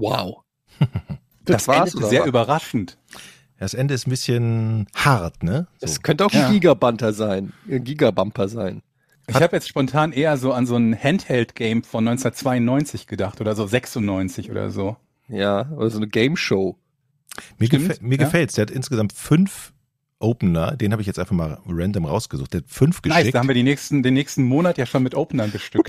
Wow. Das, Das war's, sehr was? überraschend. Das Ende ist ein bisschen hart, ne? So. Das könnte auch ein Ja. Gigabanter sein. Ein Gigabumper sein. Ich habe jetzt spontan eher so an so ein Handheld-Game von 1992 gedacht oder so 96 oder so. Ja, oder so eine Game Show. Mir, gefä mir ja. gefällt's. Der hat insgesamt fünf Opener. Den habe ich jetzt einfach mal random rausgesucht. Der hat fünf Nice, geschickt. da haben wir die nächsten, den nächsten Monat ja schon mit Openern bestückt.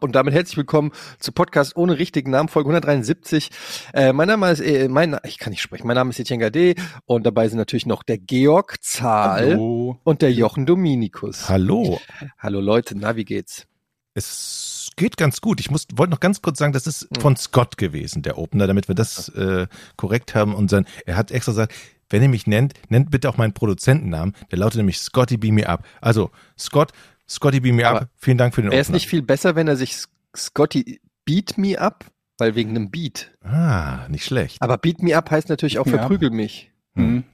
Und damit herzlich willkommen zu Podcast ohne richtigen Namen, Folge 173. Äh, mein Name ist, äh, mein, ich kann nicht sprechen, mein Name ist Etienne Gade und dabei sind natürlich noch der Georg Zahl Hallo. und der Jochen Dominikus. Hallo. Hallo Leute, na, wie geht's? Es geht ganz gut. Ich muss, wollte noch ganz kurz sagen, das ist von Scott gewesen, der Opener, damit wir das äh, korrekt haben. Und sein, er hat extra gesagt, wenn ihr mich nennt, nennt bitte auch meinen Produzentennamen. Der lautet nämlich Scotty Beam Me Up. Also Scott, Scotty Beam Me Aber Up. Vielen Dank für den Wäre es Opener. nicht viel besser, wenn er sich Scotty Beat Me Up? Weil wegen einem Beat. ah, nicht schlecht. Aber Beat Me Up heißt natürlich auch up. verprügel mich. Hm.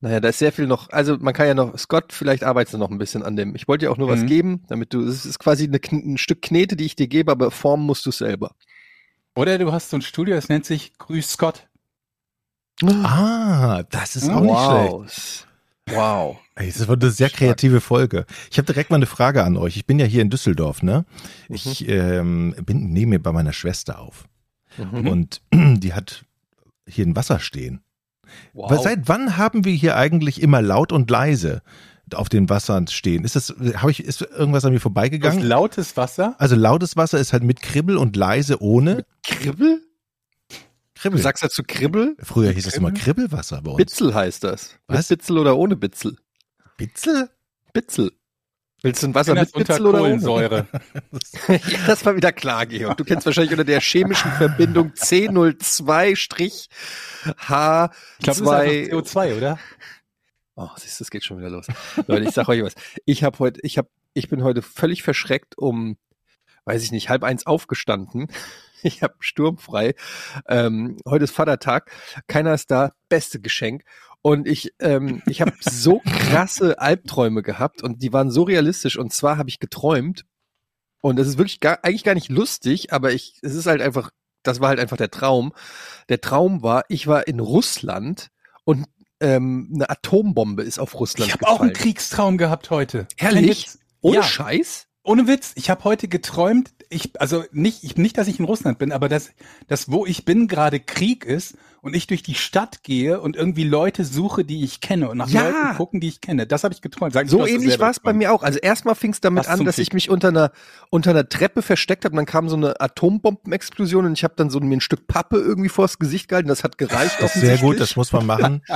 Naja, da ist sehr viel noch, also man kann ja noch, Scott, vielleicht arbeitest du noch ein bisschen an dem. Ich wollte dir auch nur was Mhm. geben, damit du, es ist quasi eine, ein Stück Knete, die ich dir gebe, aber formen musst du selber. Oder du hast so ein Studio, das nennt sich Grüß Scott. Ah, das ist auch nicht schlecht. wow. Wow. Ey, Das war eine sehr kreative Folge. Ich habe direkt mal eine Frage an euch. Ich bin ja hier in Düsseldorf, ne? Mhm. Ich ähm, bin nehme mir bei meiner Schwester auf Mhm. und die hat hier ein Wasser stehen. Wow. Weil Seit wann haben wir hier eigentlich immer laut und leise auf den Wassern stehen? Ist das, habe ich, ist irgendwas an mir Das vorbeigegangen? lautes Wasser. Also lautes Wasser ist halt mit Kribbel und leise ohne Kribbel? Du Kribbel. sagst dazu Kribbel? Früher hieß es immer Kribbel? Kribbelwasser bei uns. Bitzel heißt das. Was? Mit Bitzel oder ohne Bitzel? Bitzel? Bitzel. Willst du ein Wasser mit Bitzel oder ohne? Kohlensäure. ja, das war wieder klar, Georg. Du kennst wahrscheinlich unter der chemischen Verbindung C02-H2. Ich glaube, das ist einfach CO2, oder? Oh, siehst du, es geht schon wieder los. Leute, ich sag euch was. Ich habe heute, ich habe, ich bin heute völlig verschreckt um, weiß ich nicht, halb eins aufgestanden. Ich habe sturmfrei. Ähm, heute ist Vatertag. Keiner ist da. Beste Geschenk. Und ich, ähm, ich habe so krasse Albträume gehabt und die waren so realistisch. Und zwar habe ich geträumt. Und das ist wirklich gar, eigentlich gar nicht lustig, aber ich, es ist halt einfach, das war halt einfach der Traum. Der Traum war, ich war in Russland und ähm, eine Atombombe ist auf Russland Ich habe gefallen. auch einen Kriegstraum gehabt heute. Witz. Ohne ja, Scheiß? Ohne Witz. Ich habe heute geträumt, ich, also nicht, ich, nicht, dass ich in Russland bin, aber dass, dass wo ich bin gerade Krieg ist und ich durch die Stadt gehe und irgendwie Leute suche, die ich kenne und nach Ja. Leuten gucken, die ich kenne. Das habe ich geträumt. Sag, So ähnlich war es bei mir auch. Also erstmal fing es damit Was an, dass ich Fick? mich unter einer unter einer Treppe versteckt habe und dann kam so eine Atombombenexplosion und ich habe dann so mir ein Stück Pappe irgendwie vors Gesicht gehalten. Das hat gereicht. Das ist sehr gut, das muss man machen.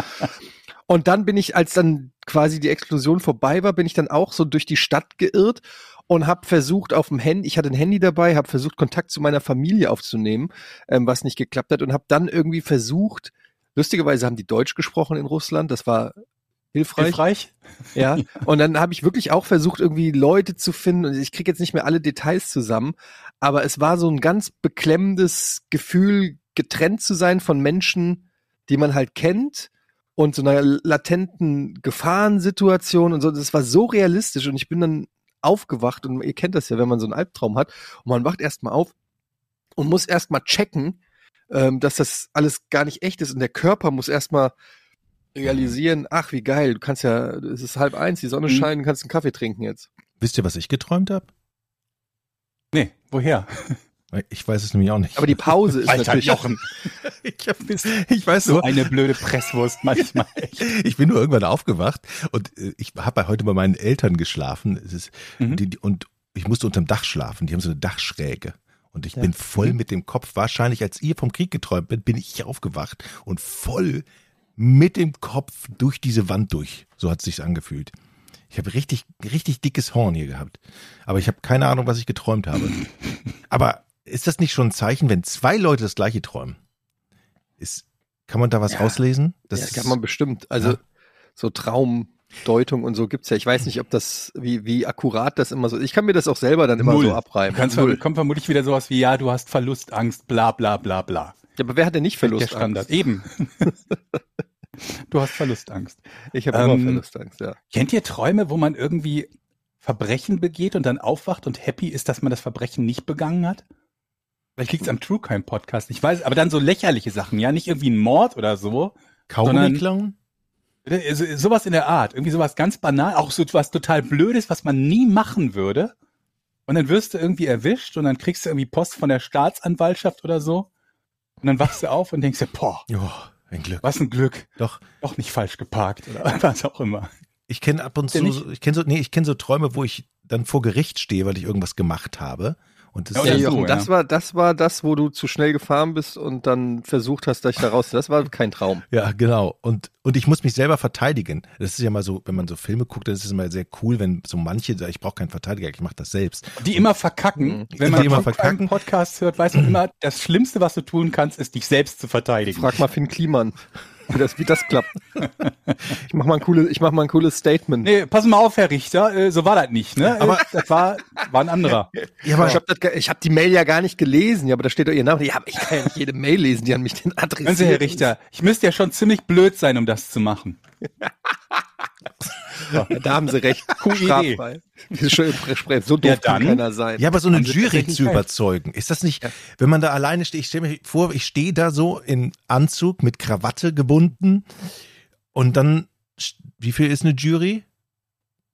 Und dann bin ich, als dann quasi die Explosion vorbei war, bin ich dann auch so durch die Stadt geirrt und habe versucht auf dem Handy, ich hatte ein Handy dabei, habe versucht Kontakt zu meiner Familie aufzunehmen, ähm, was nicht geklappt hat und habe dann irgendwie versucht, lustigerweise haben die Deutsch gesprochen in Russland, das war hilfreich. Hilfreich? Ja, und dann habe ich wirklich auch versucht, irgendwie Leute zu finden. Und ich kriege jetzt nicht mehr alle Details zusammen, aber es war so ein ganz beklemmendes Gefühl, getrennt zu sein von Menschen, die man halt kennt und so einer latenten Gefahrensituation und so. Das war so realistisch und ich bin dann aufgewacht und ihr kennt das ja, wenn man so einen Albtraum hat und man wacht erstmal auf und muss erstmal checken, ähm, dass das alles gar nicht echt ist und der Körper muss erstmal realisieren, ach wie geil, du kannst ja, es ist halb eins, die Sonne Mhm. scheint, du kannst einen Kaffee trinken jetzt. Wisst ihr, was ich geträumt habe? Nee, woher? Ich weiß es nämlich auch nicht. Aber die Pause ist Alter natürlich Jochen. ich, hab, ich weiß So nur, eine blöde Presswurst manchmal. ich bin nur irgendwann aufgewacht und äh, ich habe heute bei meinen Eltern geschlafen. Es ist, Mhm. die, die, und ich musste unterm Dach schlafen. Die haben so eine Dachschräge. Und ich Ja. bin voll Mhm. mit dem Kopf, wahrscheinlich als ihr vom Krieg geträumt bin, bin ich aufgewacht und voll mit dem Kopf durch diese Wand durch. So hat es sich angefühlt. Ich habe richtig, richtig dickes Horn hier gehabt. Aber ich habe keine Ahnung, was ich geträumt habe. Aber ist das nicht schon ein Zeichen, wenn zwei Leute das gleiche träumen? Ist, kann man da was Ja. rauslesen? Das, das kann man bestimmt. Also Ja. so Traumdeutung und so gibt's ja. Ich weiß nicht, ob das, wie, wie akkurat das immer so ist. Ich kann mir das auch selber dann immer Null. so Du abreiben. kannst, Null. kommt vermutlich wieder sowas wie, ja, du hast Verlustangst, bla bla bla bla. Ja, aber wer hat denn nicht Der Verlustangst? Standard. Eben. du hast Verlustangst. Ich habe Ähm, immer Verlustangst, ja. Kennt ihr Träume, wo man irgendwie Verbrechen begeht und dann aufwacht und happy ist, dass man das Verbrechen nicht begangen hat? Vielleicht liegt's am True Crime Podcast. Ich weiß, aber dann so lächerliche Sachen, ja, nicht irgendwie ein Mord oder so. Kaugummi klauen? Äh, so- Sowas in der Art. Irgendwie sowas ganz banal, auch so was total Blödes, was man nie machen würde. Und dann wirst du irgendwie erwischt und dann kriegst du irgendwie Post von der Staatsanwaltschaft oder so. Und dann wachst du auf und denkst dir, boah, Ja, ein Glück. was ein Glück. Doch. Doch nicht falsch geparkt oder was auch immer. Ich kenne ab und zu, ich kenne so, nee, ich kenne so Träume, wo ich dann vor Gericht stehe, weil ich irgendwas gemacht habe. Und das Ja, ist Ja, so, Jochen, ja. das war, das war das, wo du zu schnell gefahren bist und dann versucht hast, dich da raus. Das war kein Traum. ja, genau. Und, und ich muss mich selber verteidigen. Das ist ja mal so, wenn man so Filme guckt, dann ist es immer sehr cool, wenn so manche sagen, ich brauche keinen Verteidiger, ich mache das selbst. Die immer verkacken. Mhm. Wenn man Die immer verkacken. Podcast hört, weiß man immer, das Schlimmste, was du tun kannst, ist dich selbst zu verteidigen. Frag mal Finn Kliman, wie das, wie das klappt. Ich mach mal ein cooles, ich mach mal ein cooles Statement. Nee, pass mal auf, Herr Richter, äh, so war das nicht, ne? Aber- Äh, das war, war ein anderer. Ja, aber ich habe hab die Mail ja gar nicht gelesen, ja, aber da steht doch ihr Name. Ja, aber ich kann ja nicht jede Mail lesen, die an mich den adressiert. Hören Sie, Herr Richter, ich müsste ja schon ziemlich blöd sein, um das zu machen. Ja, da haben Sie recht. Straffrei. So doof Ja, kann keiner sein. Ja, aber so eine Jury zu überzeugen, ist das nicht, wenn man da alleine steht, ich stelle mir vor, ich stehe da so in Anzug mit Krawatte gebunden und dann, wie viel ist eine Jury?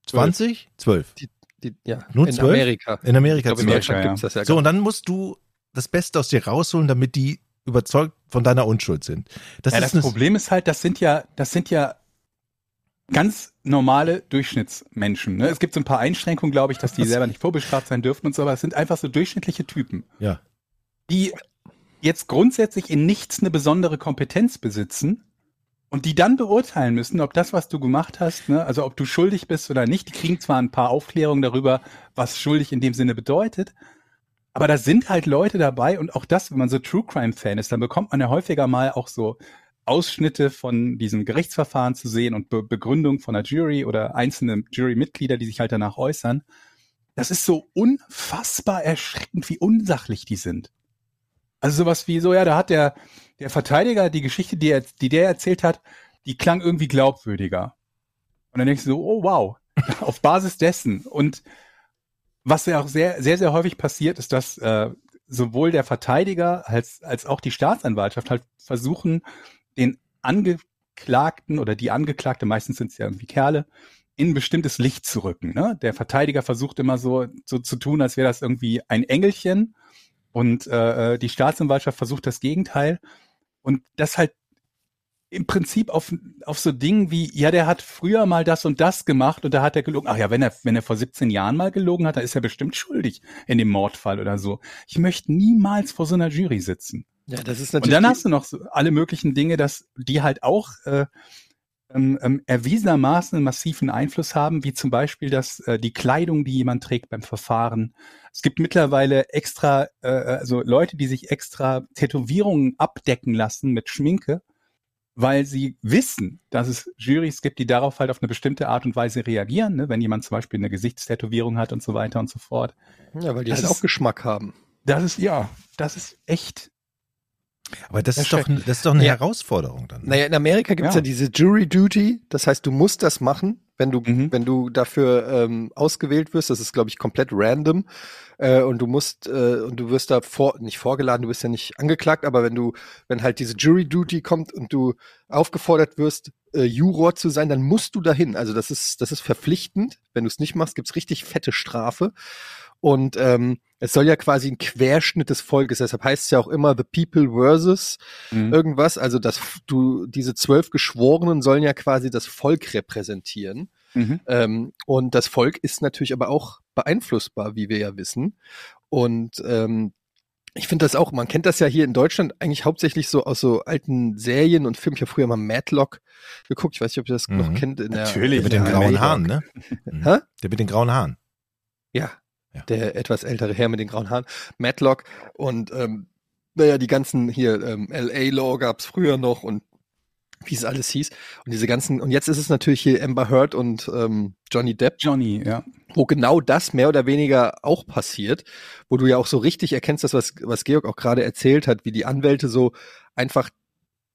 20? 12. Die, ja, Nur in zwölf? Amerika. In Amerika Ich glaube, in 12. Deutschland ja. gibt's das ja So, und dann musst du das Beste aus dir rausholen, damit die überzeugt von deiner Unschuld sind. Das ja, ist das Problem ist halt, das sind ja, das sind ja ganz normale Durchschnittsmenschen. Ne? Es gibt so ein paar Einschränkungen, glaube ich, dass die selber nicht vorbestraft sein dürfen und so, aber es sind einfach so durchschnittliche Typen, ja. die jetzt grundsätzlich in nichts eine besondere Kompetenz besitzen und die dann beurteilen müssen, ob das, was du gemacht hast, ne, also ob du schuldig bist oder nicht. Die kriegen zwar ein paar Aufklärungen darüber, was schuldig in dem Sinne bedeutet, aber da sind halt Leute dabei und auch das, wenn man so True Crime Fan ist, dann bekommt man ja häufiger mal auch so Ausschnitte von diesem Gerichtsverfahren zu sehen und Be Begründung von der Jury oder einzelne Jurymitglieder, die sich halt danach äußern. Das ist so unfassbar erschreckend, wie unsachlich die sind. Also sowas wie so, ja, da hat der, der Verteidiger die Geschichte, die, er, die der erzählt hat, die klang irgendwie glaubwürdiger. Und dann denkst du so, oh wow, auf Basis dessen. Und was ja auch sehr, sehr, sehr häufig passiert, ist, dass äh, sowohl der Verteidiger als, als auch die Staatsanwaltschaft halt versuchen, den Angeklagten oder die Angeklagte, meistens sind es ja irgendwie Kerle, in ein bestimmtes Licht zu rücken. Ne? Der Verteidiger versucht immer so, so zu tun, als wäre das irgendwie ein Engelchen und äh, die Staatsanwaltschaft versucht das Gegenteil. Und das halt im Prinzip auf, auf so Dingen wie, ja, der hat früher mal das und das gemacht und da hat er gelogen. Ach ja, wenn er, wenn er vor 17 Jahren mal gelogen hat, dann ist er bestimmt schuldig in dem Mordfall oder so. Ich möchte niemals vor so einer Jury sitzen. Ja, das ist Und natürlich. dann hast du noch so alle möglichen Dinge, dass die halt auch äh, ähm, ähm, erwiesenermaßen einen massiven Einfluss haben, wie zum Beispiel dass äh, die Kleidung, die jemand trägt beim Verfahren. Es gibt mittlerweile extra, äh, also Leute, die sich extra Tätowierungen abdecken lassen mit Schminke, weil sie wissen, dass es Jurys gibt, die darauf halt auf eine bestimmte Art und Weise reagieren, ne? wenn jemand zum Beispiel eine Gesichtstätowierung hat und so weiter und so fort. ja, weil die das halt ist- auch Geschmack haben. Das ist ja, das ist echt Aber das ist doch, das ist doch eine Ja. Herausforderung dann. ne? Naja, in Amerika gibt's ja. Ja. diese Jury Duty, das heißt, du musst das machen, wenn du, Mhm. wenn du dafür ähm, ausgewählt wirst. Das ist, glaube ich, komplett random. Äh, und du musst, äh, und du wirst da vor, nicht vorgeladen, du bist ja nicht angeklagt, aber wenn du, wenn halt diese Jury Duty kommt und du aufgefordert wirst, äh, Juror zu sein, dann musst du dahin. Also das ist, das ist verpflichtend. Wenn du es nicht machst, gibt's richtig fette Strafe. Und ähm, es soll ja quasi ein Querschnitt des Volkes, deshalb heißt es ja auch immer The People versus mhm. irgendwas. Also dass du diese zwölf Geschworenen sollen ja quasi das Volk repräsentieren. Mhm. Ähm, und das Volk ist natürlich aber auch beeinflussbar, wie wir ja wissen. Und ähm, ich finde das auch, man kennt das ja hier in Deutschland eigentlich hauptsächlich so aus so alten Serien und Filmen. Ich habe früher mal Matlock geguckt. Ich weiß nicht, ob ihr das Mhm. noch kennt. In Natürlich. Der mit den grauen. Haaren, ne? Hä? Der mit den grauen Haaren. Ja, Ja. der etwas ältere Herr mit den grauen Haaren, Matlock und ähm, naja, die ganzen hier ähm, LA Law gab's früher noch und wie es alles hieß und diese ganzen und jetzt ist es natürlich hier Amber Heard und ähm, Johnny Depp, Johnny, ja. wo genau das mehr oder weniger auch passiert, wo du ja auch so richtig erkennst, das was was Georg auch gerade erzählt hat, wie die Anwälte so einfach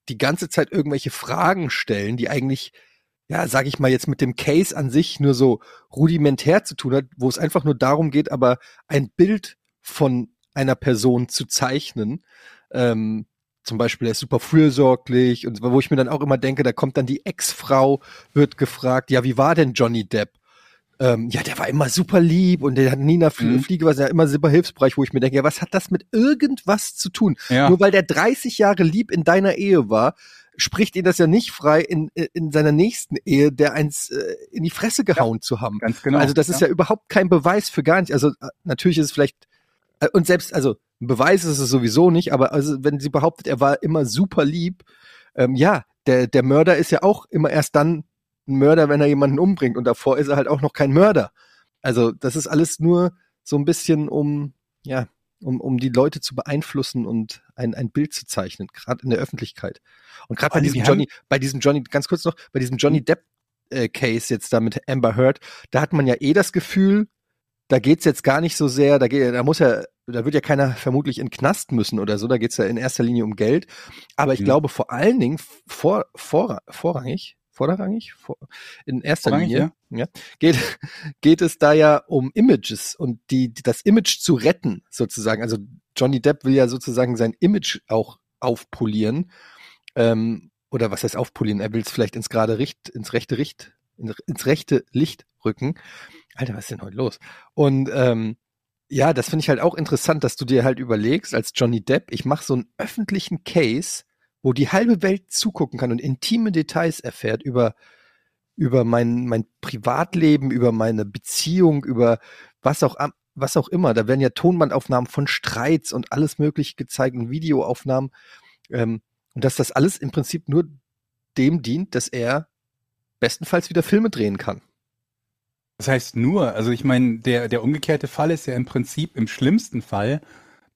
die ganze Zeit irgendwelche Fragen stellen, die eigentlich ja, sag ich mal jetzt mit dem Case an sich nur so rudimentär zu tun hat, wo es einfach nur darum geht, aber ein Bild von einer Person zu zeichnen. Ähm, zum Beispiel, er ist super fürsorglich und wo ich mir dann auch immer denke, da kommt dann die Ex-Frau, wird gefragt, ja, wie war denn Johnny Depp? Ähm, ja, der war immer super lieb und der hat nie nach Mhm. Fliege, was er immer super hilfsbereich, wo ich mir denke, ja, was hat das mit irgendwas zu tun? Ja. Nur weil der 30 Jahre lieb in deiner Ehe war, spricht ihn das ja nicht frei, in, in seiner nächsten Ehe, der eins äh, in die Fresse gehauen zu haben. Ganz genau. Also das ist ja überhaupt kein Beweis für gar nichts. Also äh, natürlich ist es vielleicht äh, und selbst also ein Beweis ist es sowieso nicht, aber also wenn sie behauptet, er war immer super lieb, ähm, ja, der der Mörder ist ja auch immer erst dann ein Mörder, wenn er jemanden umbringt und davor ist er halt auch noch kein Mörder. Also das ist alles nur so ein bisschen um ja um, um die Leute zu beeinflussen und ein, ein Bild zu zeichnen, gerade in der Öffentlichkeit. Und gerade bei diesem Johnny, bei diesem Johnny, ganz kurz noch, bei diesem Johnny Depp äh, Case jetzt da mit Amber Heard, da hat man ja eh das Gefühl, da geht's jetzt gar nicht so sehr, da geht, da muss ja, da wird ja keiner vermutlich in den Knast müssen oder so, da geht's ja in erster Linie um Geld. Aber ich Mhm. glaube vor allen Dingen vor, vor, vorrangig, vorrangig, vor, in erster Linie, ja. geht, geht es da ja um Images und die, das Image zu retten, sozusagen. Also Johnny Depp will ja sozusagen sein Image auch aufpolieren. Ähm, oder was heißt aufpolieren? Er will es vielleicht ins gerade Richt, ins rechte Richt, in- ins rechte Licht rücken. Alter, was ist denn heute los? Und ähm, ja, das finde ich halt auch interessant, dass du dir halt überlegst, als Johnny Depp, ich mache so einen öffentlichen Case, wo die halbe Welt zugucken kann und intime Details erfährt über, über mein, mein Privatleben, über meine Beziehung, über was auch, was auch immer. Da werden ja Tonbandaufnahmen von Streits und alles Mögliche gezeigt und Videoaufnahmen. Ähm, und dass das alles im Prinzip nur dem dient, dass er bestenfalls wieder Filme drehen kann. Das heißt nur, also ich meine, der, der umgekehrte Fall ist ja im Prinzip im schlimmsten Fall,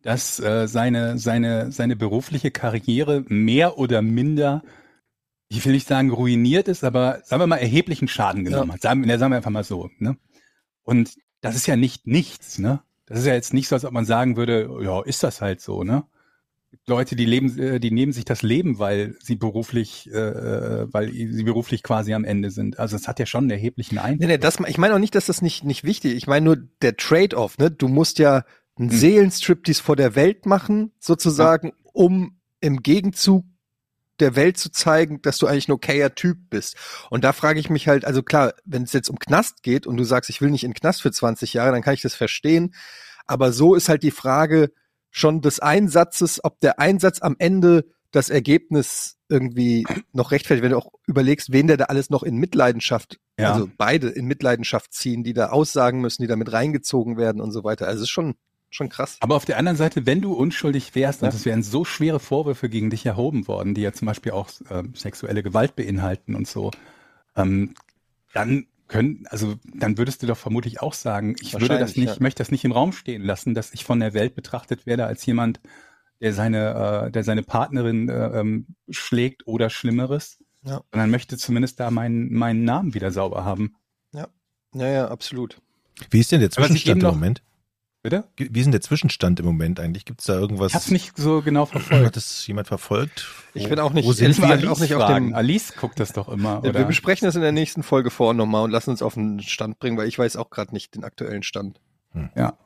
dass äh, seine, seine, seine berufliche Karriere mehr oder minder, ich will nicht sagen ruiniert ist, aber sagen wir mal erheblichen Schaden genommen hat. Sagen, ja, sagen wir einfach mal so. Ne? Und das ist ja nicht nichts. Ne? Das ist ja jetzt nicht so, als ob man sagen würde, ja, ist das halt so. Ne? Leute, die leben, äh, die nehmen sich das Leben, weil sie beruflich, äh, weil sie beruflich quasi am Ende sind. Also es hat ja schon einen erheblichen Einfluss. Nee, nee, das, ich meine auch nicht, dass das nicht, nicht wichtig ist. Ich meine nur der Trade-off, ne? Du musst ja einen Hm. Seelenstriptease vor der Welt machen, sozusagen, um im Gegenzug der Welt zu zeigen, dass du eigentlich ein okayer Typ bist. Und da frage ich mich halt, also klar, wenn es jetzt um Knast geht und du sagst, ich will nicht in Knast für 20 Jahre, dann kann ich das verstehen. Aber so ist halt die Frage schon des Einsatzes, ob der Einsatz am Ende das Ergebnis irgendwie noch rechtfertigt, wenn du auch überlegst, wen der da alles noch in Mitleidenschaft, Ja. also beide in Mitleidenschaft ziehen, die da aussagen müssen, die da mit reingezogen werden und so weiter. Also es ist schon, schon krass. Aber auf der anderen Seite, wenn du unschuldig wärst Ja. und es wären so schwere Vorwürfe gegen dich erhoben worden, die ja zum Beispiel auch ähm, sexuelle Gewalt beinhalten und so, ähm, dann können, also dann würdest du doch vermutlich auch sagen, ich würde das nicht, ja. möchte das nicht im Raum stehen lassen, dass ich von der Welt betrachtet werde als jemand, der seine, äh, der seine Partnerin äh, ähm, schlägt oder Schlimmeres. Ja. Sondern möchte zumindest da meinen, meinen Namen wieder sauber haben. Ja, ja, absolut. Wie ist denn der Aber was ich Zwischenstand im noch- Moment? Bitte? Wie ist denn der Zwischenstand im Moment eigentlich? Gibt es da irgendwas? Ich hab's nicht so genau verfolgt. Hat das jemand verfolgt? Ich Wo- bin auch nicht- Wo sind wir? gesagt auch nicht auf dem- Alice guckt das doch immer. Ja, Oder? wir besprechen das in der nächsten Folge vor nochmal und lassen uns auf den Stand bringen, weil ich weiß auch gerade nicht den aktuellen Stand. Ja.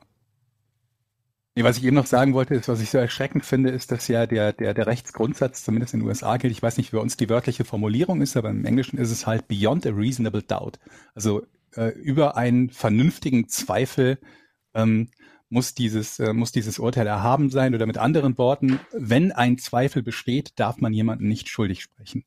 Nee, was ich eben noch sagen wollte, ist, was ich so erschreckend finde, ist, dass ja der, der, der Rechtsgrundsatz zumindest in den USA gilt. Ich weiß nicht, wie bei uns die wörtliche Formulierung ist, aber im Englischen ist es halt beyond a reasonable doubt. Also äh, über einen vernünftigen Zweifel ähm, muss dieses, äh, muss dieses Urteil erhaben sein oder mit anderen Worten, wenn ein Zweifel besteht, darf man jemanden nicht schuldig sprechen.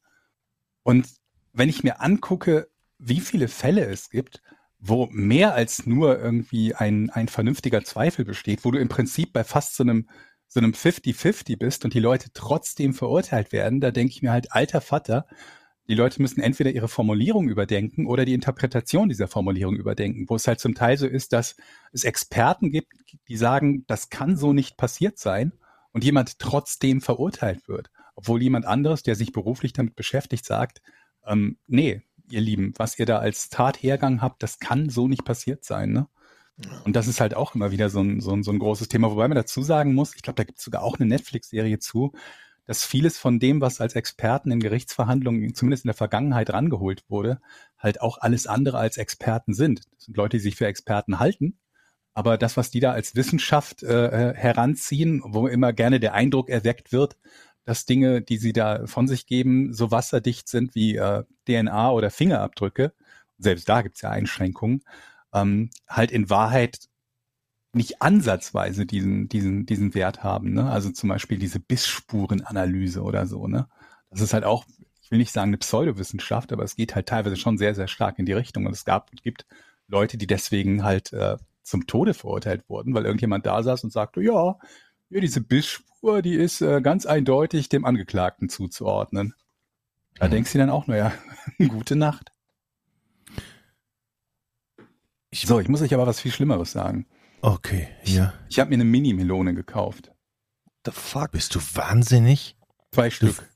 Und wenn ich mir angucke, wie viele Fälle es gibt, wo mehr als nur irgendwie ein, ein vernünftiger Zweifel besteht, wo du im Prinzip bei fast so einem, so einem 50-50 bist und die Leute trotzdem verurteilt werden, da denke ich mir halt, alter Vater, die Leute müssen entweder ihre Formulierung überdenken oder die Interpretation dieser Formulierung überdenken, wo es halt zum Teil so ist, dass es Experten gibt, die sagen, das kann so nicht passiert sein und jemand trotzdem verurteilt wird, obwohl jemand anderes, der sich beruflich damit beschäftigt, sagt, ähm, nee, ihr Lieben, was ihr da als Tathergang habt, das kann so nicht passiert sein. Ne? Und das ist halt auch immer wieder so ein, so ein, so ein großes Thema, wobei man dazu sagen muss, ich glaube, da gibt es sogar auch eine Netflix-Serie zu, dass vieles von dem, was als Experten in Gerichtsverhandlungen, zumindest in der Vergangenheit rangeholt wurde, halt auch alles andere als Experten sind. Das sind Leute, die sich für Experten halten, Aber das, was die da als Wissenschaft äh, heranziehen, wo immer gerne der Eindruck erweckt wird, dass Dinge, die sie da von sich geben, so wasserdicht sind wie äh, DNA oder Fingerabdrücke, selbst da gibt's ja Einschränkungen, ähm, halt in Wahrheit nicht ansatzweise diesen, diesen, diesen Wert haben. Ne? Also zum Beispiel diese Bissspurenanalyse oder so. Ne? Das ist halt auch, ich will nicht sagen eine Pseudowissenschaft, aber es geht halt teilweise schon sehr, sehr stark in die Richtung. Und es gab, gibt Leute, die deswegen halt äh, zum Tode verurteilt wurden, weil irgendjemand da saß und sagte, ja, ja diese Bissspur, die ist äh, ganz eindeutig dem Angeklagten zuzuordnen. Da mhm. denkst du dann auch, naja, gute Nacht. Ich, so, ich muss euch aber was viel Schlimmeres sagen. Okay, ja. Ich, ich habe mir eine Mini-Melone gekauft. The fuck? Bist du wahnsinnig? Zwei Stück.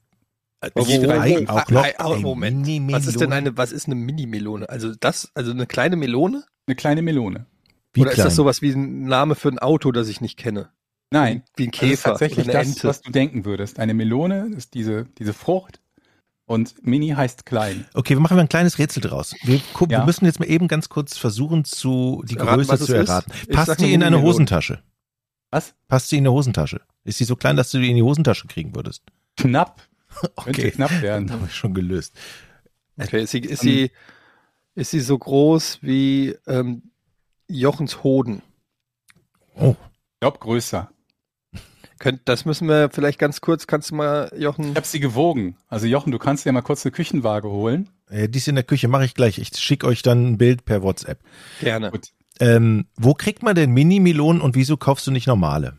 Äh, wo, wo, wo, auch noch ah, Moment. Was ist denn eine, was ist eine Mini-Melone? Also das, also eine kleine Melone? Eine kleine Melone. Wie Oder klein? ist das sowas wie ein Name für ein Auto, das ich nicht kenne? Nein. Wie ein Käfer. Das ist tatsächlich das, Ente. was du denken würdest. Eine Melone ist diese, diese Frucht. Und Mini heißt klein. Okay, wir machen mal ein kleines Rätsel draus. Wir, gucken, ja. wir müssen jetzt mal eben ganz kurz versuchen, zu, die erraten, Größe zu erraten. Passt die in eine Hosentasche? Was? Passt sie in eine Hosentasche? Ist sie so klein, dass du die in die Hosentasche kriegen würdest? Knapp. okay. Könnte knapp werden. Haben wir schon gelöst. Okay, ist sie, ist sie, ist sie so groß wie ähm, Jochens Hoden? Oh. Ich glaube größer. Könnt, das müssen wir vielleicht ganz kurz, kannst du mal, Jochen? Ich habe sie gewogen. Also Jochen, du kannst dir mal kurz eine Küchenwaage holen. Äh, die ist in der Küche, mache ich gleich. Ich schicke euch dann ein Bild per WhatsApp. Gerne. Gut. Ähm, wo kriegt man denn Mini-Melonen und wieso kaufst du nicht normale?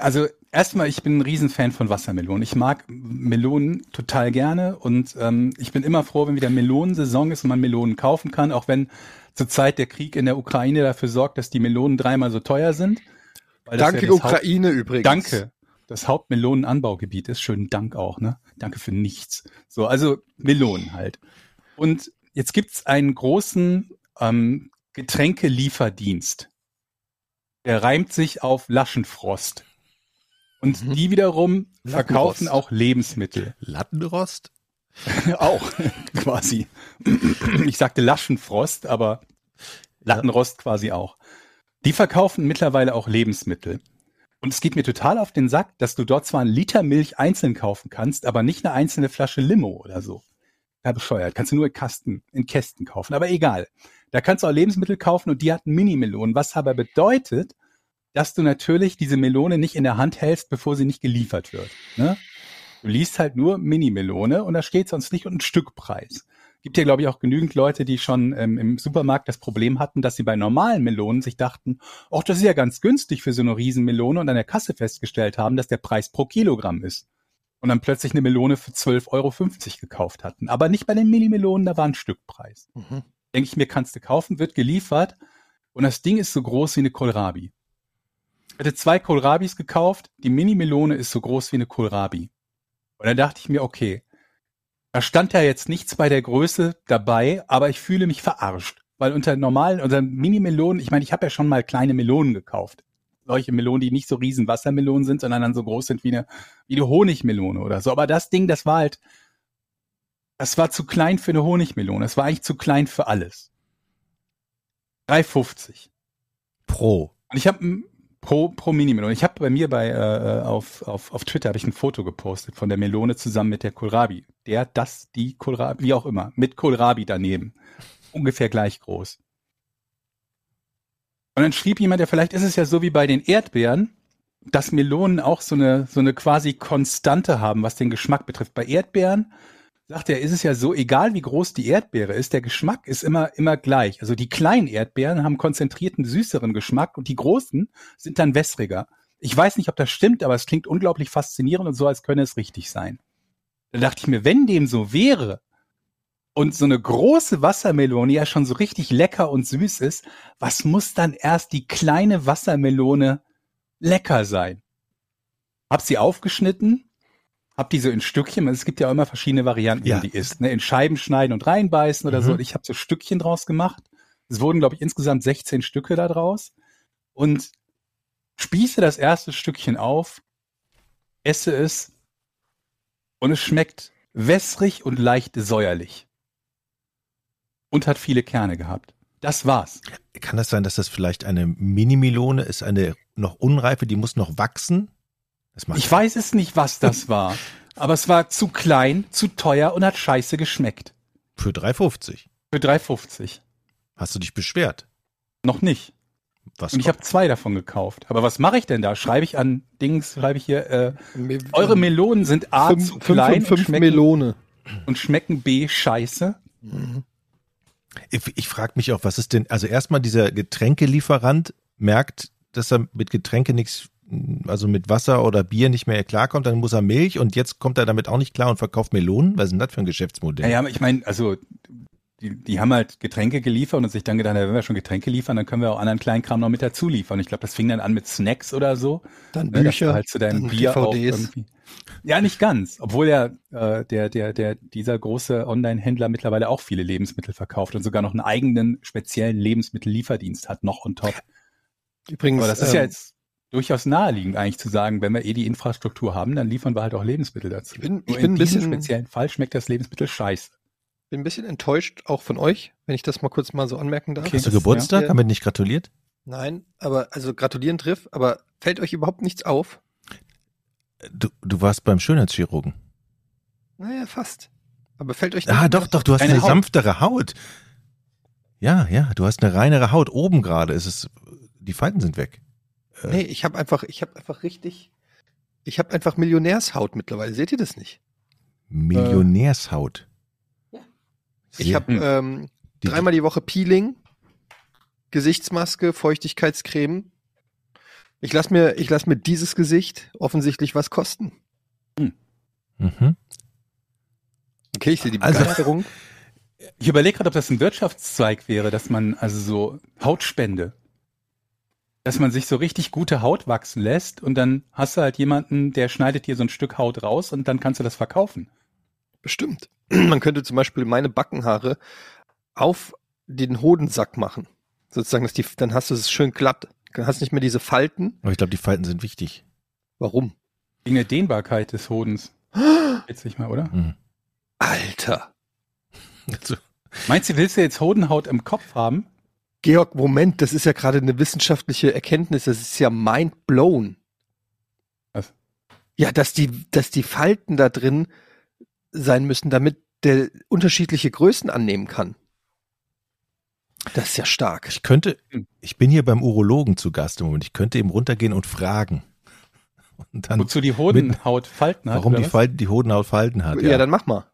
Also erstmal, ich bin ein Riesenfan von Wassermelonen. Ich mag Melonen total gerne und ähm, ich bin immer froh, wenn wieder Melonensaison ist und man Melonen kaufen kann, auch wenn zurzeit der Krieg in der Ukraine dafür sorgt, dass die Melonen dreimal so teuer sind. Danke ja Ukraine Haupt übrigens. Danke. Das Hauptmelonenanbaugebiet ist. Schönen Dank auch, ne? Danke für nichts. So, also Melonen halt. Und jetzt gibt's einen großen ähm, Getränkelieferdienst. Der reimt sich auf Laschenfrost. Und mhm. die wiederum verkaufen auch Lebensmittel. Lattenrost? auch, quasi. Ich sagte Laschenfrost, aber Lattenrost quasi auch. Die verkaufen mittlerweile auch Lebensmittel. Und es geht mir total auf den Sack, dass du dort zwar einen Liter Milch einzeln kaufen kannst, aber nicht eine einzelne Flasche Limo oder so. Ja, bescheuert. Kannst du nur in Kasten, in Kästen kaufen. Aber egal. Da kannst du auch Lebensmittel kaufen und die hat Mini-Melonen, was aber bedeutet, dass du natürlich diese Melone nicht in der Hand hältst, bevor sie nicht geliefert wird. Ne? Du liest halt nur Mini-Melone und da steht sonst nicht und ein Stückpreis gibt ja, glaube ich, auch genügend Leute, die schon ähm, im Supermarkt das Problem hatten, dass sie bei normalen Melonen sich dachten, ach, das ist ja ganz günstig für so eine Riesenmelone und an der Kasse festgestellt haben, dass der Preis pro Kilogramm ist. Und dann plötzlich eine Melone für 12,50 Euro gekauft hatten. Aber nicht bei den Mini-Melonen, da war ein Stückpreis. Mhm. Denke ich mir, kannst du kaufen, wird geliefert und das Ding ist so groß wie eine Kohlrabi. Ich hatte zwei Kohlrabis gekauft, die Mini-Melone ist so groß wie eine Kohlrabi. Und dann dachte ich mir, okay, da stand ja jetzt nichts bei der Größe dabei, aber ich fühle mich verarscht. Weil unter normalen, unter Mini-Melonen, ich meine, ich habe ja schon mal kleine Melonen gekauft. Solche Melonen, die nicht so riesen Wassermelonen sind, sondern dann so groß sind wie eine, wie eine Honigmelone oder so. Aber das Ding, das war halt, das war zu klein für eine Honigmelone. Das war eigentlich zu klein für alles. 3,50. Pro. Und ich habe Pro, pro Mini-Melone. Ich habe bei mir bei äh, auf, auf, auf Twitter habe ich ein Foto gepostet von der Melone zusammen mit der Kohlrabi. Der, das, die Kohlrabi, wie auch immer, mit Kohlrabi daneben. Ungefähr gleich groß. Und dann schrieb jemand, ja, vielleicht ist es ja so wie bei den Erdbeeren, dass Melonen auch so eine, so eine quasi Konstante haben, was den Geschmack betrifft. Bei Erdbeeren sagt er, ist es ja so, egal wie groß die Erdbeere ist, der Geschmack ist immer, immer gleich. Also die kleinen Erdbeeren haben konzentrierten, süßeren Geschmack und die großen sind dann wässriger. Ich weiß nicht, ob das stimmt, aber es klingt unglaublich faszinierend und so, als könne es richtig sein. Da dachte ich mir, wenn dem so wäre und so eine große Wassermelone ja schon so richtig lecker und süß ist, was muss dann erst die kleine Wassermelone lecker sein? Hab sie aufgeschnitten, hab die so in Stückchen, es gibt ja auch immer verschiedene Varianten, ja. wie die isst, ne? in Scheiben schneiden und reinbeißen oder mhm. so. Ich habe so Stückchen draus gemacht. Es wurden, glaube ich, insgesamt 16 Stücke da draus. Und spieße das erste Stückchen auf, esse es und es schmeckt wässrig und leicht säuerlich. Und hat viele Kerne gehabt. Das war's. Kann das sein, dass das vielleicht eine Mini-Melone ist, eine noch unreife, die muss noch wachsen? Das macht Ich weiß es nicht, was das war. Aber es war zu klein, zu teuer und hat scheiße geschmeckt. für 3,50. Für 3,50. Hast du dich beschwert? Noch nicht. Was Und ich habe zwei davon gekauft. Aber was mache ich denn da? Schreibe ich an Dings, schreibe ich hier, äh, eure Melonen sind A fünf, zu fünf klein und fünf und, schmecken, Melone. und schmecken B scheiße. Ich, ich frage mich auch, was ist denn, also erstmal dieser Getränkelieferant merkt, dass er mit Getränke nichts, also mit Wasser oder Bier nicht mehr klarkommt, dann muss er Milch und jetzt kommt er damit auch nicht klar und verkauft Melonen. Was ist denn das für ein Geschäftsmodell? Naja, ich meine, also die, die haben halt Getränke geliefert und sich dann gedacht, wenn wir schon Getränke liefern, dann können wir auch anderen kleinen Kram noch mit dazu liefern. Ich glaube, das fing dann an mit Snacks oder so. Dann Ne, Bücher, halt zu deinem dann Bier auch DVDs. irgendwie. Ja, nicht ganz. Obwohl ja äh, der, der, der, dieser große Online-Händler mittlerweile auch viele Lebensmittel verkauft und sogar noch einen eigenen speziellen Lebensmittellieferdienst hat, noch on top. Übrigens, Aber das ist ja ähm, jetzt durchaus naheliegend eigentlich zu sagen, wenn wir eh die Infrastruktur haben, dann liefern wir halt auch Lebensmittel dazu. Ich bin- ich Nur bin in ein diesem bisschen- speziellen Fall schmeckt das Lebensmittel scheiße. bin ein bisschen enttäuscht, auch von euch, wenn ich das mal kurz mal so anmerken darf. Okay. Hast du Geburtstag? ja. Haben wir nicht gratuliert? Nein, aber also gratulieren trifft, aber fällt euch überhaupt nichts auf? Du, du warst beim Schönheitschirurgen. Naja, fast. Aber fällt euch Ah, nicht doch, doch, du hast Deine eine Haut. sanftere Haut. Ja, ja, du hast eine reinere Haut. Oben gerade ist es, die Falten sind weg. Äh, Nee, ich habe einfach, ich habe einfach richtig, ich habe einfach Millionärshaut mittlerweile. Seht ihr das nicht? Millionärshaut. Ja. Sehr- Ich habe Hm. ähm, die- dreimal die Woche Peeling, Gesichtsmaske, Feuchtigkeitscreme. Ich lass mir, ich lass mir dieses Gesicht offensichtlich was kosten. Mhm. Okay, ich sehe die Also- Begeisterung. Ich überlege gerade, ob das ein Wirtschaftszweig wäre, dass man also so Hautspende, dass man sich so richtig gute Haut wachsen lässt und dann hast du halt jemanden, der schneidet dir so ein Stück Haut raus und dann kannst du das verkaufen. Bestimmt. Man könnte zum Beispiel meine Backenhaare auf den Hodensack machen. Sozusagen, dass die, dann hast du es schön glatt. Dann hast du nicht mehr diese Falten. Aber ich glaube, die Falten sind wichtig. Warum? Wegen der Dehnbarkeit des Hodens. Witzig mal, oder? Mhm. Alter. Also, Meinst du, willst du jetzt Hodenhaut im Kopf haben? Georg, Moment, das ist ja gerade eine wissenschaftliche Erkenntnis. Das ist ja mind blown. Was? Ja, dass die, dass die Falten da drin sein müssen, damit der unterschiedliche Größen annehmen kann. Das ist ja stark. ich könnte, Hm. ich bin hier beim Urologen zu Gast im Moment. Ich könnte eben runtergehen und fragen. Und dann, Wozu die Hodenhaut Falten hat? warum die? Falten, die Hodenhaut Falten hat. Ja, Ja, dann mach mal.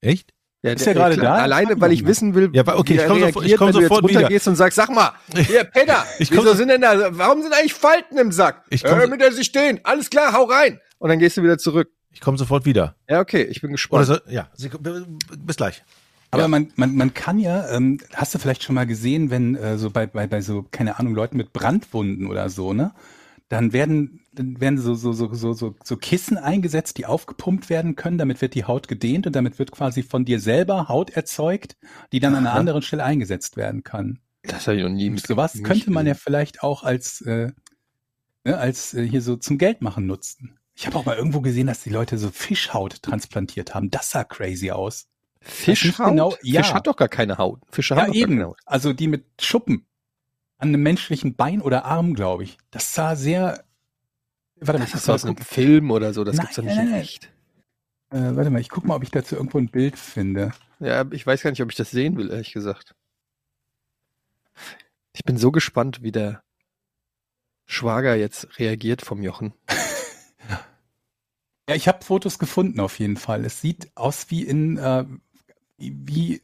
Echt? Ja, Ist ja gerade klar. da? Alleine, weil ich wissen will, Ja, okay, wie ich er komm sofort- reagiert, ich komm wenn du jetzt sofort wieder. runtergehst und sagst, sag mal, hier, Peter, Ich komm wieso so- sind denn da, warum sind eigentlich Falten im Sack? Ich komm äh, mit der sie stehen. Alles klar, hau rein. Und dann gehst du wieder zurück. Ich komme sofort wieder. Ja, okay, ich bin Oder gespannt. so, ja, bis gleich. Aber Ja. man, man, man kann ja, ähm, hast du vielleicht schon mal gesehen, wenn äh, so bei, bei, bei so, keine Ahnung, Leuten mit Brandwunden oder so, ne? Dann werden, dann werden so, so, so, so, so, so Kissen eingesetzt, die aufgepumpt werden können, damit wird die Haut gedehnt und damit wird quasi von dir selber Haut erzeugt, die dann an einer Aha. anderen Stelle eingesetzt werden kann. Das habe ich noch nie Und sowas könnte man ja vielleicht auch als, äh, ne, als äh, hier so zum Geldmachen nutzen. Ich habe auch mal irgendwo gesehen, dass die Leute so Fischhaut transplantiert haben. Das sah crazy aus. Fischhaut? genau- ja. Fisch hat doch gar keine Haut. Fische haben Ja, doch gar eben. keine Haut. Also die mit Schuppen an einem menschlichen Bein oder Arm, glaube ich. Das sah sehr. Warte mal, Das ist aus einem Film oder so, das Nein, gibt's doch nicht in nein, nein. echt. äh, warte mal, ich guck mal, ob ich dazu irgendwo ein Bild finde. Ja, ich weiß gar nicht, ob ich das sehen will, ehrlich gesagt. Ich bin so gespannt, wie der Schwager jetzt reagiert vom Jochen. Ja, ich habe Fotos gefunden auf jeden Fall. Es sieht aus wie in äh, wie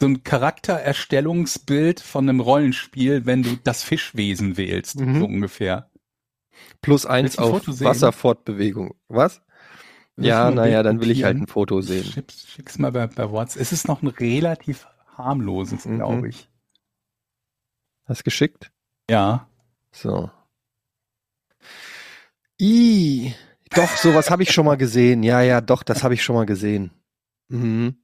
so ein Charaktererstellungsbild von einem Rollenspiel, wenn du das Fischwesen wählst, Mhm. so ungefähr. Plus eins auf? Wasserfortbewegung. Was? Ja, naja, dann will ich halt ein Foto sehen. Schick's, schick's mal bei, bei WhatsApp. Es ist noch ein relativ harmloses, Mhm. glaube ich. Hast geschickt? Ja. So. I, doch, sowas habe ich schon mal gesehen. Ja, ja, doch, das habe ich schon mal gesehen. Mhm.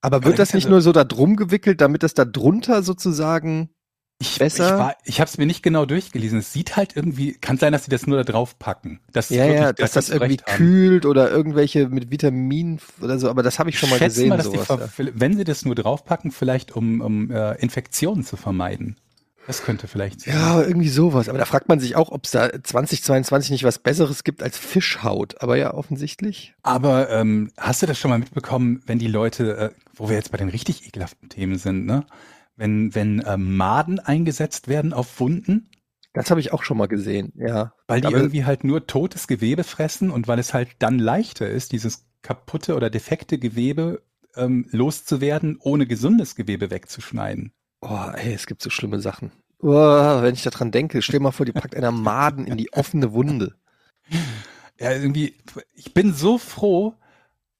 Aber wird das das nicht nur so da drum gewickelt, damit das da drunter sozusagen Ich, besser. Ich, ich habe es mir nicht genau durchgelesen. Es sieht halt irgendwie, kann sein, dass sie das nur da drauf packen. Das Ja, ja, dass das irgendwie kühlt oder irgendwelche mit Vitaminen oder so, aber das habe ich schon mal Schätze gesehen. mal, dass die, sowas, ja. wenn sie das nur draufpacken, vielleicht um, um äh, Infektionen zu vermeiden. Das könnte vielleicht sein. ja, irgendwie sowas. Aber da fragt man sich auch, ob es da 2022 nicht was Besseres gibt als Fischhaut. Aber ja, offensichtlich. Aber ähm, hast du das schon mal mitbekommen, wenn die Leute, äh, wo wir jetzt bei den richtig ekelhaften Themen sind, ne? Wenn, wenn äh, Maden eingesetzt werden auf Wunden, Das habe ich auch schon mal gesehen, ja. weil die Aber- irgendwie halt nur totes Gewebe fressen und weil es halt dann leichter ist, dieses kaputte oder defekte Gewebe ähm, loszuwerden, ohne gesundes Gewebe wegzuschneiden. Oh, ey, es gibt so schlimme Sachen. Oh, wenn ich daran denke, stell mal vor, die packt einer Maden in die offene Wunde. Ja, irgendwie, ich bin so froh,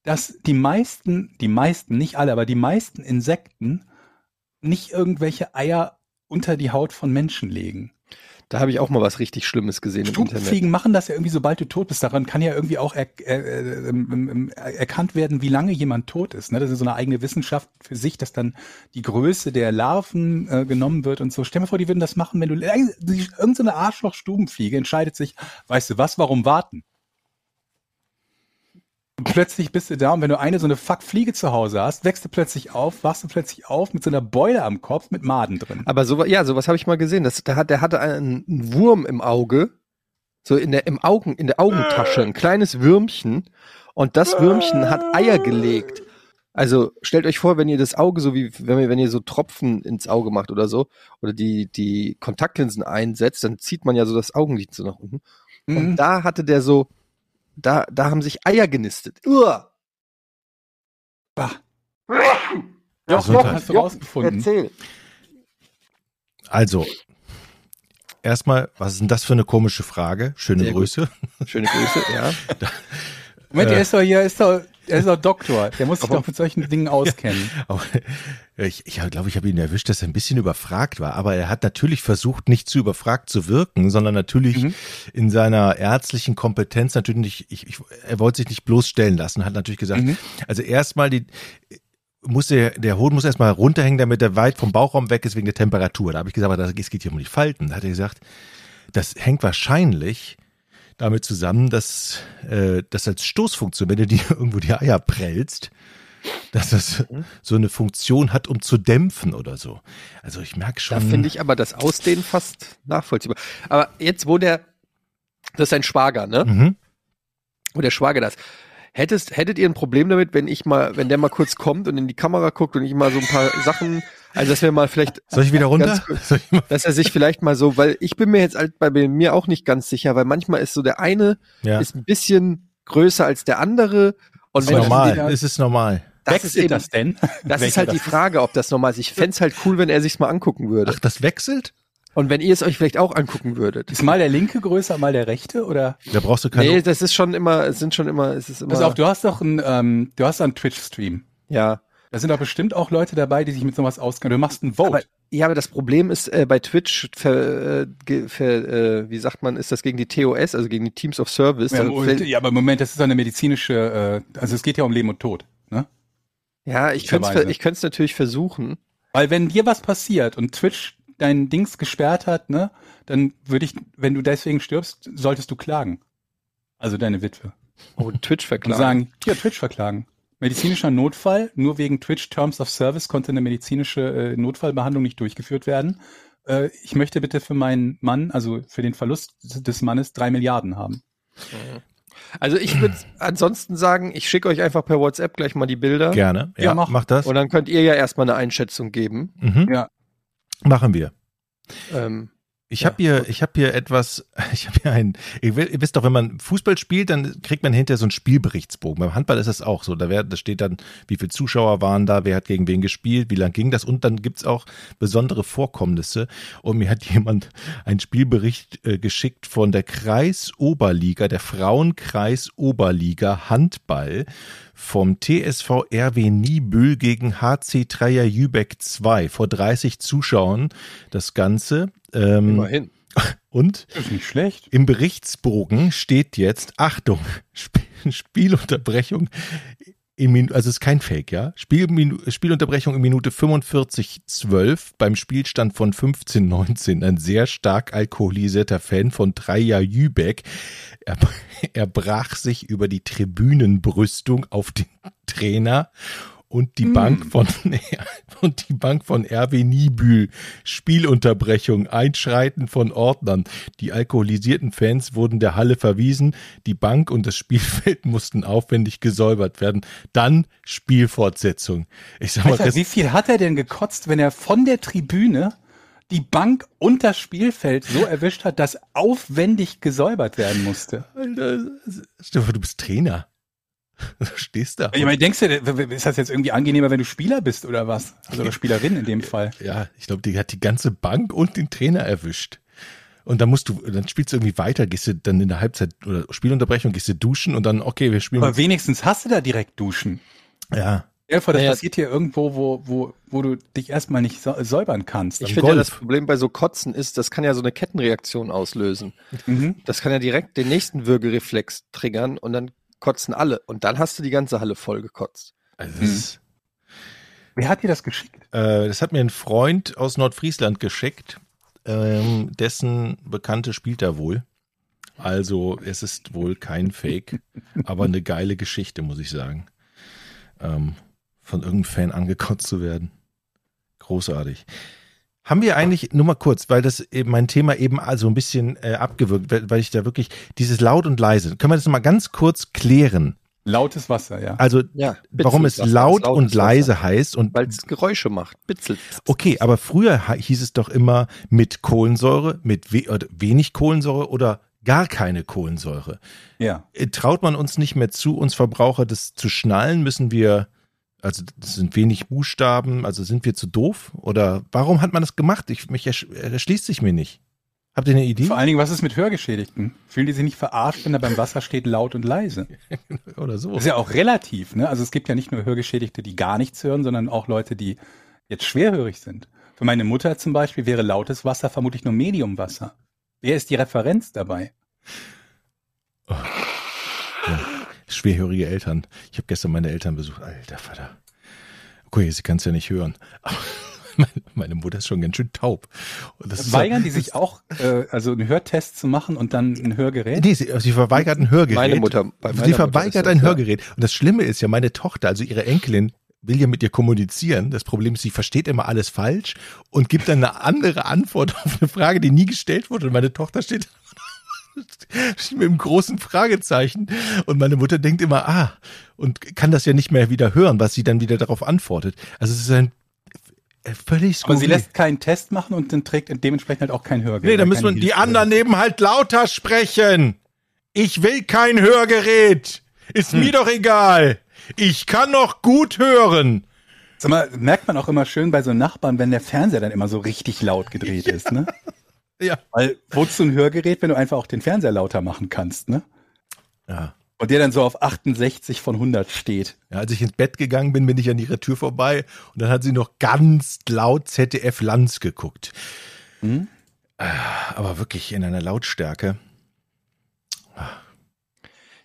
dass die meisten, die meisten, nicht alle, aber die meisten Insekten nicht irgendwelche Eier unter die Haut von Menschen legen. Da habe ich auch mal was richtig Schlimmes gesehen im Internet. Stubenfliegen machen das ja irgendwie, sobald du tot bist. Daran kann ja irgendwie auch er, äh, äh, ähm, ähm, erkannt werden, wie lange jemand tot ist. Ne? Das ist so eine eigene Wissenschaft für sich, dass dann die Größe der Larven äh, genommen wird und so. Stell dir vor, die würden das machen, wenn du äh, die- irgend so eine Arschloch-Stubenfliege entscheidet sich, weißt du was, warum warten? Und plötzlich bist du da und wenn du eine so eine Fuck-Fliege zu Hause hast, wächst du plötzlich auf, wachst du plötzlich auf mit so einer Beule am Kopf mit Maden drin. Aber so, ja, sowas habe ich mal gesehen. Das, der, hat, der hatte einen, Wurm im Auge, so in der, im Augen, in der Augentasche, ein kleines Würmchen. Und das Würmchen hat Eier gelegt. Also stellt euch vor, wenn ihr das Auge so wie, wenn ihr, wenn ihr so Tropfen ins Auge macht oder so, oder die, die Kontaktlinsen einsetzt, dann zieht man ja so das Augenlid so nach unten. Und Mhm. da hatte der so, da, da haben sich Eier genistet. Uah. Bah. Ja, Doch, Gesundheit. hast du rausgefunden. Erzähl. Also, erstmal, was ist denn das für eine komische Frage? Schöne Sehr gut. Grüße. Schöne Grüße, ja. Moment, Äh. er ist doch hier, ist doch, er ist doch Doktor. Der muss sich doch mit solchen Dingen auskennen. Aber ich ich glaube, ich habe ihn erwischt, dass er ein bisschen überfragt war. Aber er hat natürlich versucht, nicht zu überfragt zu wirken, sondern natürlich Mhm. in seiner ärztlichen Kompetenz natürlich nicht, ich, ich, er wollte sich nicht bloßstellen lassen, hat natürlich gesagt, Mhm. also erstmal die, muss der, der Hoden muss erstmal runterhängen, damit er weit vom Bauchraum weg ist wegen der Temperatur. Da habe ich gesagt, aber das, es geht hier um die Falten. Da hat er gesagt, das hängt wahrscheinlich damit zusammen, dass äh, das als Stoßfunktion, wenn du dir irgendwo die Eier prellst, dass das so eine Funktion hat, um zu dämpfen oder so. Also ich merke schon. Da finde ich aber das Ausdehnen fast nachvollziehbar. Aber jetzt, wo der, das ist ein Schwager, ne? Mhm. Wo der Schwager das. Hättest, hättet ihr ein Problem damit, wenn ich mal, wenn der mal kurz kommt und in die Kamera guckt und ich mal so ein paar Sachen, also dass wir mal vielleicht, Soll ich wieder runter? Kurz. Ich dass er sich vielleicht mal so, weil ich bin mir jetzt halt bei mir auch nicht ganz sicher, weil manchmal ist so der eine Ja. ist ein bisschen größer als der andere und ist wenn normal. wieder- Es ist normal. das ist Wechselt eben, das denn? das ist halt die Frage, ob das normal ist. Ich fänd's halt cool, wenn er sich's mal angucken würde. Ach, das wechselt? Und wenn ihr es euch vielleicht auch angucken würdet. Ist mal der linke größer, mal der rechte? Oder? Da brauchst du keine. Nee, das ist schon immer, es sind schon immer, es ist immer. Pass auf, du hast doch einen, ähm, du hast doch einen Twitch-Stream. ja. Da sind doch bestimmt auch Leute dabei, die sich mit sowas auskennen. Du machst ein Vote. Aber, ja, aber das Problem ist, äh, bei Twitch, ver, äh, ver, äh, wie sagt man, ist das gegen die TOS, also gegen die Teams of Service. ja, und, fällt- ja, aber Moment, das ist doch eine medizinische, äh, also es geht ja um Leben und Tod. Ne? ja, ich könnte Möglicherweise. ich könnte es natürlich versuchen. Weil wenn dir was passiert und Twitch dein Dings gesperrt hat, ne, dann würde ich, wenn du deswegen stirbst, solltest du klagen. Also deine Witwe. Oh, Twitch Und verklagen. sagen, ja, Twitch verklagen. Medizinischer Notfall, nur wegen Twitch Terms of Service konnte eine medizinische äh, Notfallbehandlung nicht durchgeführt werden. Äh, ich möchte bitte für meinen Mann, also für den Verlust des Mannes, drei Milliarden haben. Also ich würde ansonsten sagen, ich schicke euch einfach per WhatsApp gleich mal die Bilder. Gerne. Ja, Ja, mach. mach das. Und dann könnt ihr ja erstmal eine Einschätzung geben. Mhm. Ja. Machen wir. Ähm, Ich Ja, habe hier, ich habe hier etwas, ich habe hier ein, ihr, wi- ihr wisst doch, wenn man Fußball spielt, dann kriegt man hinterher so einen Spielberichtsbogen. Beim Handball ist das auch so. Da, wär, da steht dann, wie viele Zuschauer waren da, wer hat gegen wen gespielt, wie lang ging das und dann gibt's auch besondere Vorkommnisse. Und mir hat jemand einen Spielbericht äh, geschickt von der Kreisoberliga, der Frauenkreisoberliga Handball vom TSV RW Niebüll gegen HC Dreier Jübeck 2 vor 30 Zuschauern das Ganze. Ähm, immerhin. und Das ist nicht schlecht. im Berichtsbogen steht jetzt, Achtung, Sp Spielunterbrechung in also es ist kein Fake, ja. Spielminu Spielunterbrechung in Minute 45,12 beim Spielstand von 15,19. Ein sehr stark alkoholisierter Fan von Dreier Jübeck. Er, er brach sich über die Tribünenbrüstung auf den Trainer und die Mm. Bank von und die Bank von RW Niebühl. Spielunterbrechung, Einschreiten von Ordnern. Die alkoholisierten Fans wurden der Halle verwiesen. Die Bank und das Spielfeld mussten aufwendig gesäubert werden. Dann Spielfortsetzung. Ich sag mal, Alter, wie viel hat er denn gekotzt, wenn er von der Tribüne die Bank und das Spielfeld so erwischt hat, dass aufwendig gesäubert werden musste? Alter, vor, du bist Trainer. Du stehst da. Ich meine, denkst du, ist das jetzt irgendwie angenehmer, wenn du Spieler bist oder was? Also oder Spielerin in dem Fall. Ja, ich glaube, die hat die ganze Bank und den Trainer erwischt. Und dann musst du, dann spielst du irgendwie weiter, gehst du dann in der Halbzeit oder Spielunterbrechung, gehst du duschen und dann, okay, wir spielen. Aber wenigstens hast du da direkt Duschen. ja, vor, das Naja. passiert hier irgendwo, wo, wo, wo du dich erstmal nicht säubern kannst. Ich finde ja, das Problem bei so Kotzen ist, das kann ja so eine Kettenreaktion auslösen. Mhm. Das kann ja direkt den nächsten Würgereflex triggern und dann kotzen alle. Und dann hast du die ganze Halle voll gekotzt. also Hm. das, Wer hat dir das geschickt? äh, das hat mir ein Freund aus Nordfriesland geschickt, ähm, dessen Bekannte spielt da wohl. Also es ist wohl kein Fake, aber eine geile Geschichte, muss ich sagen. Ähm, von irgendeinem Fan angekotzt zu werden. Großartig. Haben wir eigentlich, nur mal kurz, weil das eben mein Thema eben also ein bisschen äh, abgewürgt, weil, ich da wirklich dieses laut und leise, können wir das mal ganz kurz klären? Lautes Wasser, ja. Also Ja. warum es laut und Wasser. leise heißt und Weil es Geräusche macht. Bitzelt. Okay, aber früher hieß es doch immer mit Kohlensäure, mit we wenig Kohlensäure oder gar keine Kohlensäure. Ja. Äh, Traut man uns nicht mehr zu, uns Verbraucher das zu schnallen, müssen wir, also das sind wenig Buchstaben, also sind wir zu doof? Oder warum hat man das gemacht? Ich, mich ersch erschließt sich mir nicht. Habt ihr eine Idee? Vor allen Dingen, was ist mit Hörgeschädigten? Fühlen die sich nicht verarscht, wenn da beim Wasser steht laut und leise? Oder so. Das ist ja auch relativ, ne? Also es gibt ja nicht nur Hörgeschädigte, die gar nichts hören, sondern auch Leute, die jetzt schwerhörig sind. Für meine Mutter zum Beispiel wäre lautes Wasser vermutlich nur Mediumwasser. Wer ist die Referenz dabei? Schwerhörige Eltern. Ich habe gestern meine Eltern besucht. Alter Vater. Okay, sie kann es ja nicht hören. Aber meine, Mutter ist schon ganz schön taub. Das Weigern die sich auch, äh, also einen Hörtest zu machen und dann ein Hörgerät? Nee, sie, sie verweigert ein Hörgerät. Meine Mutter. Sie Mutter verweigert das, ein ja. Hörgerät. Und das Schlimme ist ja, meine Tochter, also ihre Enkelin, will ja mit ihr kommunizieren. Das Problem ist, sie versteht immer alles falsch und gibt dann eine andere Antwort auf eine Frage, die nie gestellt wurde. Und meine Tochter steht steht mit einem großen Fragezeichen. Und meine Mutter denkt immer, ah, und kann das ja nicht mehr wieder hören, was sie dann wieder darauf antwortet. Also es ist ein völlig Aber sie skurril. lässt keinen Test machen und dann trägt dementsprechend halt auch kein Hörgerät. Nee, da müssen wir, die anderen neben halt lauter sprechen. Ich will kein Hörgerät. Ist Hm. mir doch egal. Ich kann noch gut hören. Sag mal, merkt man auch immer schön bei so Nachbarn, wenn der Fernseher dann immer so richtig laut gedreht ist, ne? Ja. Weil, wozu ein Hörgerät, wenn du einfach auch den Fernseher lauter machen kannst, ne? ja. Und der dann so auf 68 von 100 steht. Ja, als ich ins Bett gegangen bin, bin ich an ihrer Tür vorbei und dann hat sie noch ganz laut ZDF Lanz geguckt. Hm? Aber wirklich in einer Lautstärke.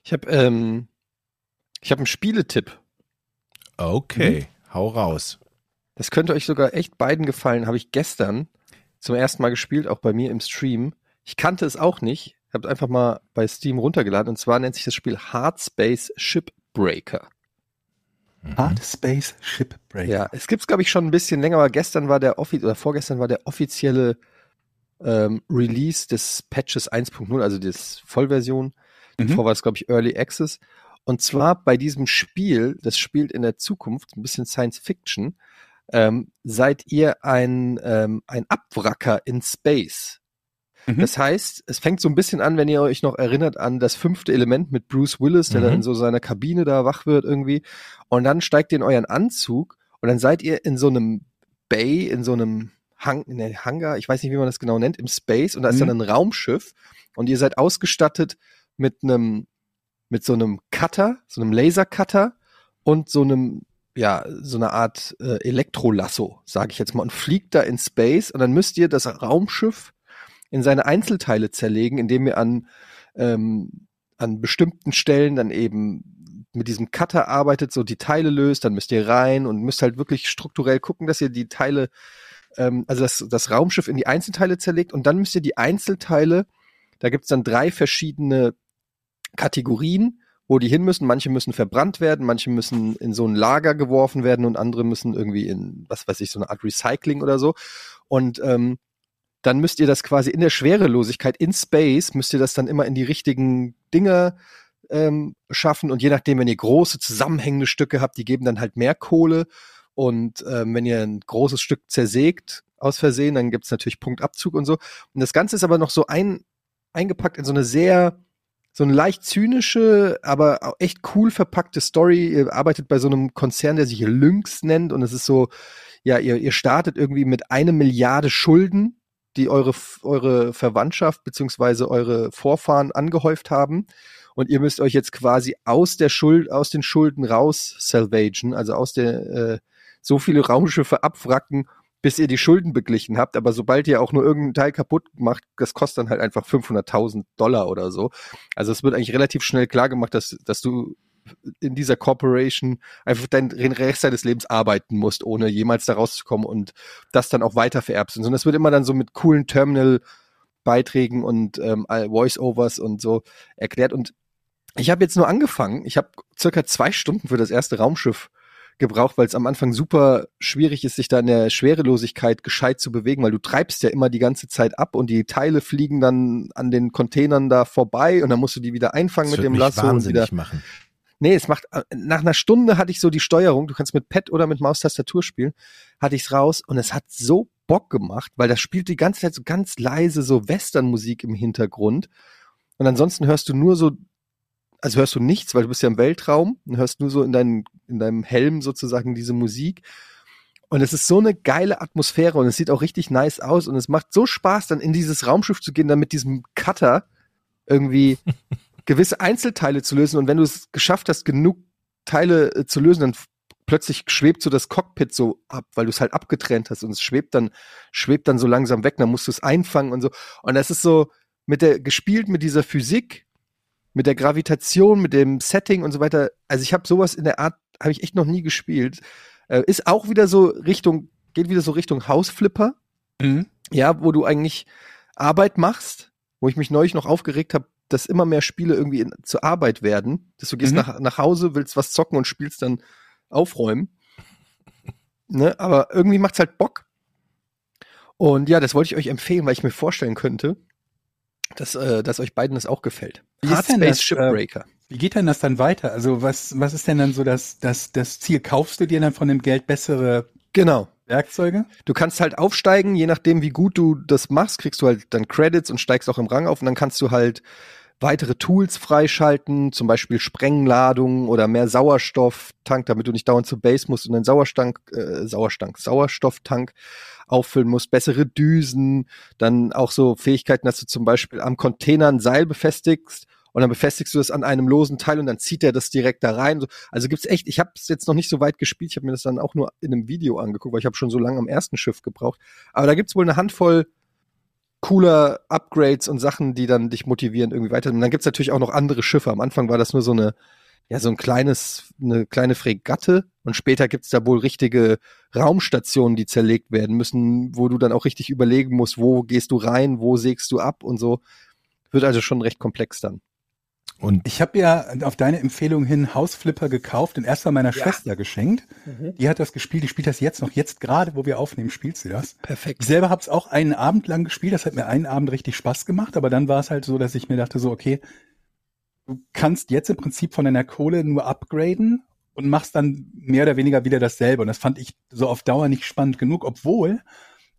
Ich habe ähm, ich hab einen Spieletipp. Okay, hau raus. Das könnte euch sogar echt beiden gefallen. Habe ich gestern zum ersten Mal gespielt, auch bei mir im Stream. Ich kannte es auch nicht. Habe einfach mal bei Steam runtergeladen. Und zwar nennt sich das Spiel Hard Space Shipbreaker. Mhm. Hard Space Shipbreak. Ja, es gibt's glaube ich schon ein bisschen länger, aber gestern war der offi oder vorgestern war der offizielle ähm, Release des Patches 1.0, also des Vollversion. Mhm. Davor war es glaube ich Early Access. Und zwar bei diesem Spiel, das spielt in der Zukunft, ein bisschen Science Fiction, ähm, seid ihr ein, ähm, ein Abwracker in Space. Mhm. Das heißt, es fängt so ein bisschen an, wenn ihr euch noch erinnert an das fünfte Element mit Bruce Willis, der Mhm. dann in so seiner Kabine da wach wird irgendwie. Und dann steigt ihr in euren Anzug und dann seid ihr in so einem Bay, in so einem Hang, in der Hangar, ich weiß nicht, wie man das genau nennt, im Space und da ist Mhm. dann ein Raumschiff und ihr seid ausgestattet mit einem, mit so einem Cutter, so einem Lasercutter und so einem, ja, so eine Art äh, Elektrolasso, sage ich jetzt mal, und fliegt da in Space und dann müsst ihr das Raumschiff in seine Einzelteile zerlegen, indem ihr an, ähm, an bestimmten Stellen dann eben mit diesem Cutter arbeitet, so die Teile löst, dann müsst ihr rein und müsst halt wirklich strukturell gucken, dass ihr die Teile, ähm, also das, das Raumschiff in die Einzelteile zerlegt und dann müsst ihr die Einzelteile, da gibt's dann drei verschiedene Kategorien, wo die hin müssen. Manche müssen verbrannt werden, manche müssen in so ein Lager geworfen werden und andere müssen irgendwie in, was weiß ich, so eine Art Recycling oder so. Und ähm, dann müsst ihr das quasi in der Schwerelosigkeit, in Space, müsst ihr das dann immer in die richtigen Dinge ähm, schaffen. Und je nachdem, wenn ihr große zusammenhängende Stücke habt, die geben dann halt mehr Kohle. Und ähm, wenn ihr ein großes Stück zersägt aus Versehen, dann gibt's natürlich Punktabzug und so. Und das Ganze ist aber noch so ein, eingepackt in so eine sehr so eine leicht zynische, aber auch echt cool verpackte Story. Ihr arbeitet bei so einem Konzern, der sich Lynx nennt und es ist so, ja, ihr, ihr startet irgendwie mit einer Milliarde Schulden, die eure, eure Verwandtschaft beziehungsweise eure Vorfahren angehäuft haben. Und ihr müsst euch jetzt quasi aus der Schuld, aus den Schulden raus salvagen, also aus der, äh, so viele Raumschiffe abwracken, bis ihr die Schulden beglichen habt. Aber sobald ihr auch nur irgendeinen Teil kaputt macht, das kostet dann halt einfach 500.000 Dollar oder so. Also es wird eigentlich relativ schnell klar gemacht, dass, dass du in dieser Corporation einfach dein Rest deines Lebens arbeiten musst, ohne jemals da rauszukommen und das dann auch weiter vererbst. Und das wird immer dann so mit coolen Terminal-Beiträgen und ähm, Voice-Overs und so erklärt. Und ich habe jetzt nur angefangen. Ich habe circa zwei Stunden für das erste Raumschiff gebraucht, weil es am Anfang super schwierig ist, sich da in der Schwerelosigkeit gescheit zu bewegen, weil du treibst ja immer die ganze Zeit ab und die Teile fliegen dann an den Containern da vorbei und dann musst du die wieder einfangen Das mit dem Lasso und wieder. machen. Nee, es macht, äh, nach einer Stunde hatte ich so die Steuerung, du kannst mit Pad oder mit Maustastatur spielen, hatte ich's raus und es hat so Bock gemacht, weil das spielt die ganze Zeit so ganz leise so Westernmusik im Hintergrund. Und ansonsten hörst du nur so, also hörst du nichts, weil du bist ja im Weltraum und hörst nur so in, deinem in deinem Helm sozusagen diese Musik. Und es ist so eine geile Atmosphäre und es sieht auch richtig nice aus und es macht so Spaß, dann in dieses Raumschiff zu gehen, dann mit diesem Cutter irgendwie gewisse Einzelteile zu lösen. Und wenn du es geschafft hast, genug Teile äh, zu lösen, dann plötzlich schwebt so das Cockpit so ab, weil du es halt abgetrennt hast und es schwebt dann, schwebt dann so langsam weg, dann musst du es einfangen und so. Und das ist so mit der, gespielt mit dieser Physik, mit der Gravitation, mit dem Setting und so weiter. Also ich habe sowas in der Art, habe ich echt noch nie gespielt. Äh, ist auch wieder so Richtung, geht wieder so Richtung Hausflipper Mhm. ja, wo du eigentlich Arbeit machst, wo ich mich neulich noch aufgeregt habe, dass immer mehr Spiele irgendwie in, zur Arbeit werden, dass du gehst Mhm. nach, nach Hause, willst was zocken und spielst dann aufräumen. ne? Aber irgendwie macht's halt Bock. Und ja, das wollte ich euch empfehlen, weil ich mir vorstellen könnte, dass, äh, dass euch beiden das auch gefällt. Wie ist Hard Space das, äh, Shipbreaker. Wie geht denn das dann weiter? Also was, was ist denn dann so das, das, das Ziel? Kaufst du dir dann von dem Geld bessere genau. Werkzeuge? Du kannst halt aufsteigen, je nachdem, wie gut du das machst, kriegst du halt dann Credits und steigst auch im Rang auf und dann kannst du halt weitere Tools freischalten, zum Beispiel Sprengladungen oder mehr Sauerstofftank, damit du nicht dauernd zur Base musst und einen Sauerstank, äh, Sauerstank, Sauerstofftank auffüllen musst, bessere Düsen, dann auch so Fähigkeiten, dass du zum Beispiel am Container ein Seil befestigst und dann befestigst du das an einem losen Teil und dann zieht er das direkt da rein. So- Also gibt's echt, ich habe es jetzt noch nicht so weit gespielt, ich habe mir das dann auch nur in einem Video angeguckt, weil ich habe schon so lange am ersten Schiff gebraucht. Aber da gibt's wohl eine Handvoll cooler Upgrades und Sachen, die dann dich motivieren, irgendwie weiter. Und dann gibt's natürlich auch noch andere Schiffe. Am Anfang war das nur so eine, ja, so ein kleines, eine kleine Fregatte und später gibt's da wohl richtige Raumstationen, die zerlegt werden müssen, wo du dann auch richtig überlegen musst, wo gehst du rein, wo sägst du ab und so. Wird also schon recht komplex dann. Und Ich habe ja auf deine Empfehlung hin Hausflipper gekauft und erst mal meiner Ja. Schwester geschenkt. Die hat das gespielt, die spielt das jetzt noch. Jetzt gerade, wo wir aufnehmen, spielt sie das. Perfekt. Ich selber habe es auch einen Abend lang gespielt. Das hat mir einen Abend richtig Spaß gemacht. Aber dann war es halt so, dass ich mir dachte so, okay, du kannst jetzt im Prinzip von deiner Kohle nur upgraden und machst dann mehr oder weniger wieder dasselbe. Und das fand ich so auf Dauer nicht spannend genug, obwohl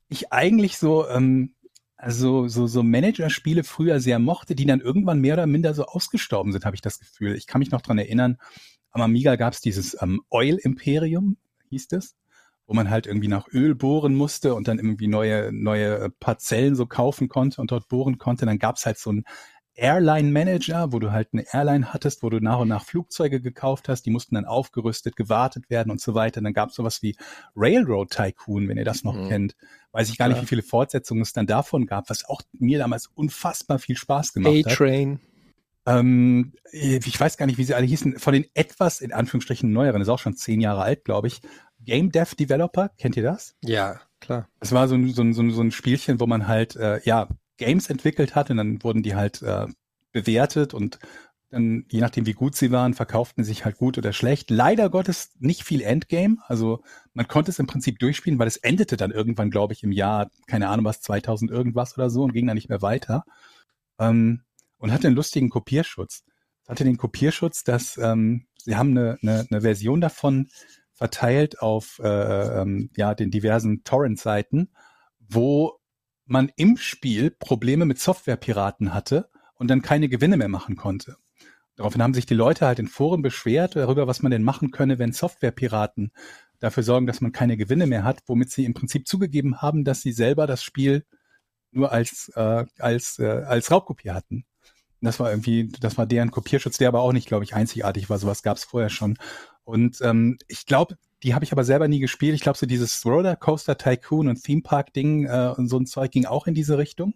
ich eigentlich so, ähm, also so, so Managerspiele früher sehr mochte, die dann irgendwann mehr oder minder so ausgestorben sind, habe ich das Gefühl. Ich kann mich noch dran erinnern, am Amiga gab es dieses ähm, Oil Imperium, hieß das wo man halt irgendwie nach Öl bohren musste und dann irgendwie neue, neue Parzellen so kaufen konnte und dort bohren konnte. Dann gab's halt so einen Airline-Manager, wo du halt eine Airline hattest, wo du nach und nach Flugzeuge gekauft hast, die mussten dann aufgerüstet, gewartet werden und so weiter. Dann gab's sowas wie Railroad Tycoon, wenn ihr das noch Mhm. kennt. Weiß ich gar nicht, Klar. wie viele Fortsetzungen es dann davon gab, was auch mir damals unfassbar viel Spaß gemacht hat. A-Train. Ähm, ich weiß gar nicht, wie sie alle hießen. Von den etwas in Anführungsstrichen neueren, ist auch schon zehn Jahre alt, glaube ich. Game Dev Developer, kennt ihr das? Ja, klar. Es war so ein, so ein, so ein, so ein Spielchen, wo man halt äh, ja Games entwickelt hat und dann wurden die halt äh, bewertet und dann, je nachdem wie gut sie waren, verkauften sie sich halt gut oder schlecht. Leider Gottes nicht viel Endgame. Also man konnte es im Prinzip durchspielen, weil es endete dann irgendwann, glaube ich, im Jahr, keine Ahnung was, 2000 irgendwas oder so und ging dann nicht mehr weiter. Ähm, und hatte einen lustigen Kopierschutz. Hatte den Kopierschutz, dass ähm, sie haben eine, eine, eine Version davon verteilt auf äh, ähm, ja, den diversen Torrent-Seiten, wo man im Spiel Probleme mit Softwarepiraten hatte und dann keine Gewinne mehr machen konnte. Daraufhin haben sich die Leute halt in Foren beschwert darüber, was man denn machen könne, wenn Softwarepiraten dafür sorgen, dass man keine Gewinne mehr hat, womit sie im Prinzip zugegeben haben, dass sie selber das Spiel nur als äh, als äh, als Raubkopie hatten. Das war irgendwie, das war deren Kopierschutz, der aber auch nicht, glaube ich, einzigartig war. Sowas gab es vorher schon. Und ähm, ich glaube, die habe ich aber selber nie gespielt. Ich glaube, so dieses Roller Coaster Tycoon und Theme Park Ding äh, und so ein Zeug ging auch in diese Richtung.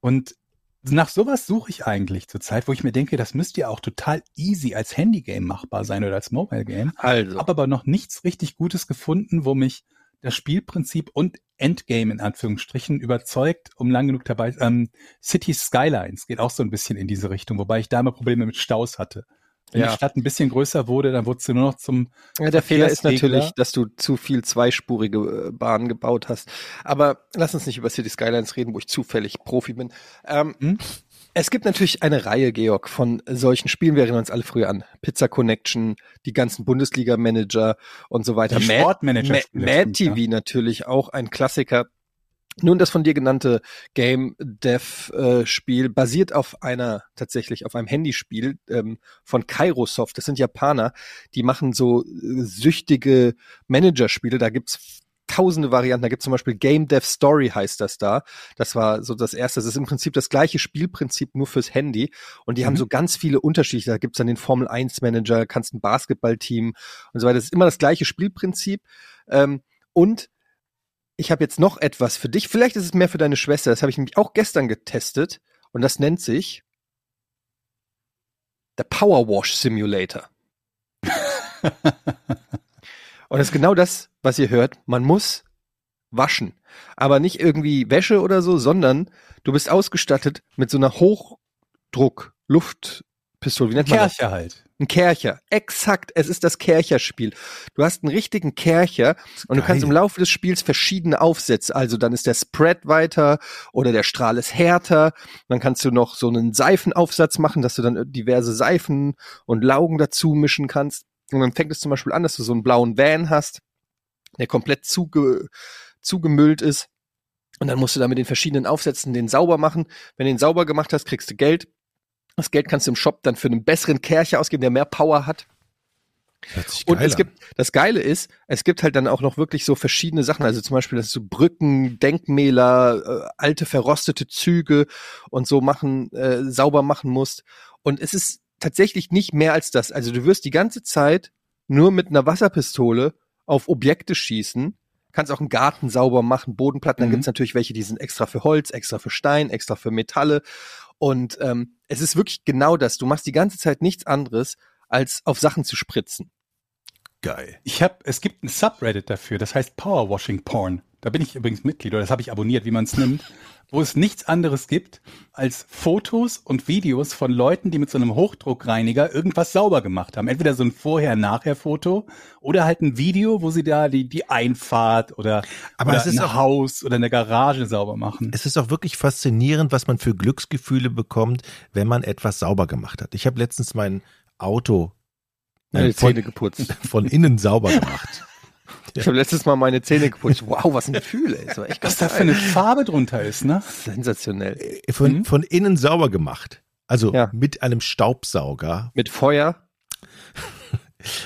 Und nach sowas suche ich eigentlich zurzeit, wo ich mir denke, das müsste ja auch total easy als Handygame machbar sein oder als Mobile Game. Also. Habe aber noch nichts richtig Gutes gefunden, wo mich das Spielprinzip und Endgame in Anführungsstrichen überzeugt, um lang genug dabei. Ähm, City Skylines geht auch so ein bisschen in diese Richtung, wobei ich da immer Probleme mit Staus hatte. Wenn Ja. die Stadt ein bisschen größer wurde, dann wurde sie nur noch zum Ja, der Fehler ist natürlich, dass du zu viel zweispurige äh, Bahnen gebaut hast. Aber lass uns nicht über City Skylines reden, wo ich zufällig Profi bin. Ähm, Hm? Es gibt natürlich eine Reihe, Georg, von solchen Spielen. Wir erinnern uns alle früher an Pizza Connection, die ganzen Bundesliga-Manager und so weiter. Die Mad- Sportmanager-Spiele, Mad stimmt, TV natürlich auch ein Klassiker. Nun, das von dir genannte Game Dev äh, Spiel basiert auf einer, tatsächlich auf einem Handyspiel ähm, von Kairosoft. Das sind Japaner, die machen so äh, süchtige Managerspiele. Da gibt's tausende Varianten. Da gibt's zum Beispiel Game Dev Story heißt das da. Das war so das erste. Das ist im Prinzip das gleiche Spielprinzip nur fürs Handy. Und die haben Mhm. so ganz viele Unterschiede. Da gibt's dann den Formel 1 Manager, kannst ein Basketballteam und so weiter. Das ist immer das gleiche Spielprinzip. Ähm, und ich habe jetzt noch etwas für dich. Vielleicht ist es mehr für deine Schwester. Das habe ich nämlich auch gestern getestet. Und das nennt sich der Power Wash Simulator. Und das ist genau das, was ihr hört. Man muss waschen. Aber nicht irgendwie Wäsche oder so, sondern du bist ausgestattet mit so einer Hochdruck-Luftpistole. Wie nennt man das? Kercher halt. Ein Kercher. Exakt. Es ist das Kercherspiel. Du hast einen richtigen Kercher und du kannst im Laufe des Spiels verschiedene Aufsätze. Also dann ist der Spread weiter oder der Strahl ist härter. Dann kannst du noch so einen Seifenaufsatz machen, dass du dann diverse Seifen und Laugen dazu mischen kannst. Und dann fängt es zum Beispiel an, dass du so einen blauen Van hast, der komplett zuge zugemüllt ist. Und dann musst du da mit den verschiedenen Aufsätzen den sauber machen. Wenn du den sauber gemacht hast, kriegst du Geld. Das Geld kannst du im Shop dann für einen besseren Kercher ausgeben, der mehr Power hat. Und es gibt, das Geile ist, es gibt halt dann auch noch wirklich so verschiedene Sachen. Also zum Beispiel, dass du Brücken, Denkmäler, äh, alte verrostete Züge und so machen, äh, sauber machen musst. Und es ist tatsächlich nicht mehr als das. Also du wirst die ganze Zeit nur mit einer Wasserpistole auf Objekte schießen. Kannst auch einen Garten sauber machen, Bodenplatten. Dann Mhm. gibt's natürlich welche, die sind extra für Holz, extra für Stein, extra für Metalle. Und ähm, es ist wirklich genau das. Du machst die ganze Zeit nichts anderes, als auf Sachen zu spritzen. geil. Ich habe, es gibt ein Subreddit dafür, das heißt Powerwashing Porn. Da bin ich übrigens Mitglied, oder das habe ich abonniert, wie man es nimmt, wo es nichts anderes gibt als Fotos und Videos von Leuten, die mit so einem Hochdruckreiniger irgendwas sauber gemacht haben. Entweder so ein Vorher-Nachher-Foto oder halt ein Video, wo sie da die, die Einfahrt oder, Aber oder es ist ein auch- Haus oder eine Garage sauber machen. Es ist auch wirklich faszinierend, was man für Glücksgefühle bekommt, wenn man etwas sauber gemacht hat. Ich habe letztens mein Auto Meine äh, von, Zähne geputzt. von innen sauber gemacht. Ich habe letztes Mal meine Zähne geputzt. Wow, was ein Gefühl, ey. War echt Was da für eine. Farbe drunter ist, ne? Sensationell. Äh, Von, Mhm. von innen sauber gemacht. Also Ja. mit einem Staubsauger. Mit Feuer.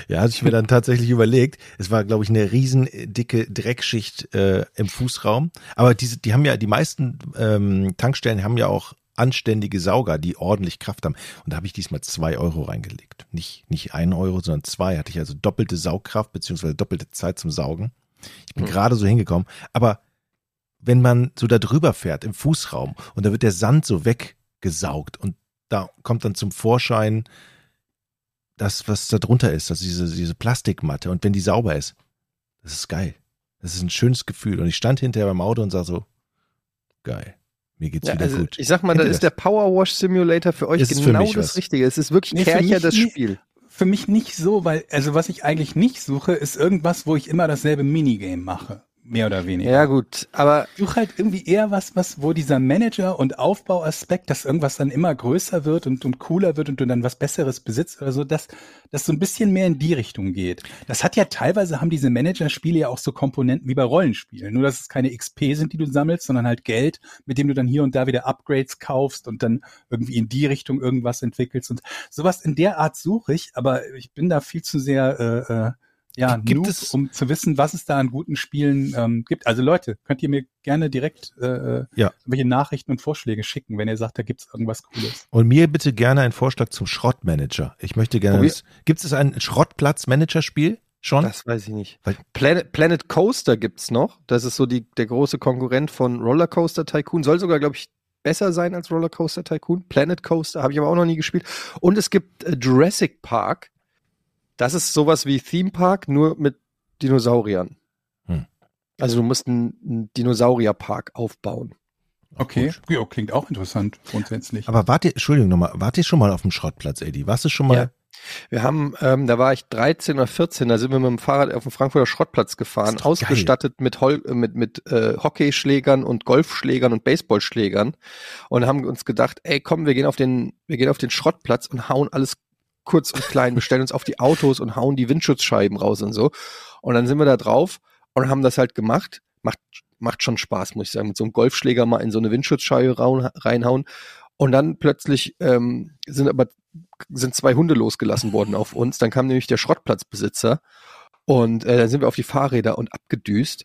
Ja, hatte ich mir dann tatsächlich überlegt. Es war, glaube ich, eine riesen äh, dicke Dreckschicht äh, im Fußraum. Aber diese, die haben ja, die meisten ähm, Tankstellen haben ja auch anständige Sauger, die ordentlich Kraft haben. Und da habe ich diesmal zwei Euro reingelegt. Nicht, nicht ein Euro, sondern zwei. Hatte ich also doppelte Saugkraft beziehungsweise doppelte Zeit zum Saugen. Ich bin Mhm. gerade so hingekommen. Aber wenn man so da drüber fährt im Fußraum und da wird der Sand so weggesaugt und da kommt dann zum Vorschein das, was da drunter ist, also diese, diese Plastikmatte. Und wenn die sauber ist, das ist geil. Das ist ein schönes Gefühl. Und ich stand hinterher beim Auto und sag so, geil. Mir geht's Ja, wieder also gut. ich sag mal, Kennt da ist der Power Wash Simulator für euch Ist für genau mich das was? Richtige. Es ist wirklich Nee, für Kercher das. Spiel. Für mich nicht so, weil, also was ich eigentlich nicht suche, ist irgendwas, wo ich immer dasselbe Minigame mache. Mehr oder weniger. Ja gut, aber Ich suche halt irgendwie eher was, was, wo dieser Manager- und Aufbauaspekt, dass irgendwas dann immer größer wird und, und cooler wird und du dann was Besseres besitzt oder so, dass das so ein bisschen mehr in die Richtung geht. Das hat ja teilweise haben diese Manager-Spiele ja auch so Komponenten wie bei Rollenspielen. Nur, dass es keine XP sind, die du sammelst, sondern halt Geld, mit dem du dann hier und da wieder Upgrades kaufst und dann irgendwie in die Richtung irgendwas entwickelst und sowas in der Art suche ich, aber ich bin da viel zu sehr, äh, äh, ja, Gibt Noob, es- um zu wissen, was es da an guten Spielen ähm, gibt. Also Leute, könnt ihr mir gerne direkt äh, Ja. welche Nachrichten und Vorschläge schicken, wenn ihr sagt, da gibt's irgendwas Cooles. Und mir bitte gerne einen Vorschlag zum Schrottmanager. Ich möchte gerne. Gibt es ein Schrottplatz-Manager-Spiel schon? das weiß ich nicht. Weil- Planet, Planet Coaster gibt's noch. Das ist so die, der große Konkurrent von Rollercoaster Tycoon. Soll sogar, glaube ich, besser sein als Rollercoaster Tycoon. Planet Coaster habe ich aber auch noch nie gespielt. Und es gibt äh, Jurassic Park. Das ist sowas wie Theme Park, nur mit Dinosauriern. Hm. Also du musst einen, einen Dinosaurierpark aufbauen. Okay, ja, klingt auch interessant grundsätzlich. Aber wart ihr, Entschuldigung nochmal, wart ihr schon mal auf dem Schrottplatz, Eddie? Warst du schon mal? Ja. Wir haben, ähm, da war ich 13 oder 14, da sind wir mit dem Fahrrad auf dem Frankfurter Schrottplatz gefahren, ausgestattet mit, Hol äh, mit, mit äh, Hockeyschlägern und Golfschlägern und Baseballschlägern und haben uns gedacht, ey komm, wir gehen auf den, wir gehen auf den Schrottplatz und hauen alles kurz und klein, wir stellen uns auf die Autos und hauen die Windschutzscheiben raus und so. Und dann sind wir da drauf und haben das halt gemacht. Macht, macht schon Spaß, muss ich sagen, mit so einem Golfschläger mal in so eine Windschutzscheibe reinhauen. Und dann plötzlich ähm, sind aber sind zwei Hunde losgelassen worden auf uns. Dann kam nämlich der Schrottplatzbesitzer und äh, dann sind wir auf die Fahrräder und abgedüst.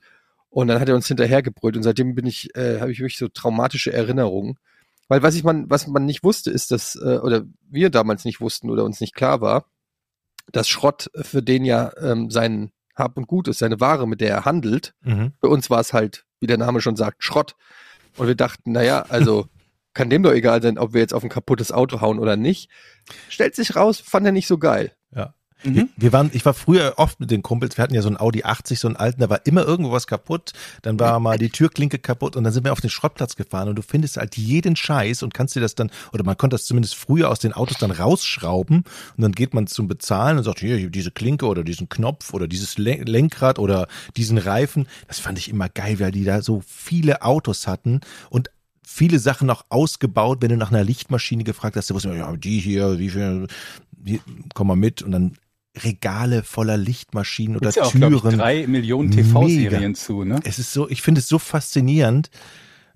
Und dann hat er uns hinterhergebrüllt und seitdem bin ich, äh, habe ich wirklich so traumatische Erinnerungen. Weil was ich man, was man nicht wusste, ist, dass, äh, oder wir damals nicht wussten oder uns nicht klar war, dass Schrott für den ja ähm, sein Hab und Gut ist, seine Ware, mit der er handelt. Mhm. Für uns war es halt, wie der Name schon sagt, Schrott. Und wir dachten, naja, also kann dem doch egal sein, ob wir jetzt auf ein kaputtes Auto hauen oder nicht. Stellt sich raus, fand er nicht so geil. Wir, wir waren, ich war früher oft mit den Kumpels, wir hatten ja so einen Audi 80, so einen alten, da war immer irgendwo was kaputt, dann war mal die Türklinke kaputt und dann sind wir auf den Schrottplatz gefahren und du findest halt jeden Scheiß und kannst dir das dann, oder man konnte das zumindest früher aus den Autos dann rausschrauben und dann geht man zum Bezahlen und sagt, hier, hier diese Klinke oder diesen Knopf oder dieses Len- Lenkrad oder diesen Reifen. Das fand ich immer geil, weil die da so viele Autos hatten und viele Sachen auch ausgebaut, wenn du nach einer Lichtmaschine gefragt hast, du wusstest, ja, die hier, wie viel, die, komm mal mit und dann Regale voller Lichtmaschinen oder ja auch, Türen. ich, drei Millionen TV-Serien zu, ne? Es ist so, ich finde es so faszinierend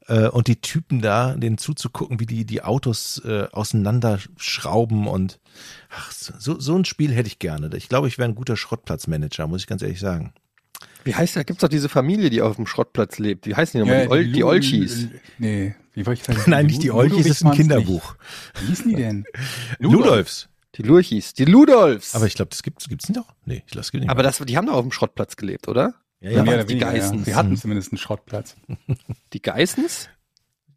äh, und die Typen da, denen zuzugucken, wie die die Autos äh, auseinanderschrauben und ach, so so ein Spiel hätte ich gerne. Ich glaube, ich wäre ein guter Schrottplatzmanager, muss ich ganz ehrlich sagen. Wie heißt der? Gibt's doch diese Familie, die auf dem Schrottplatz lebt. Wie heißen die nochmal? die, Ol die Olchis. Nee, wie wollte ich sagen? Nein, nicht die Olchis, das ist ein Kinderbuch. nicht. Wie hießen die denn? Ludolfs. Die Lurchis. Die Ludolfs. Aber ich glaube, das gibt's gibt's nicht doch. Nee, ich lasse nicht. Aber das, die haben doch auf dem Schrottplatz gelebt, oder? ja, Ja, ja. die weniger, ja. Geissens. Wir hatten zumindest einen Schrottplatz. Die Geissens?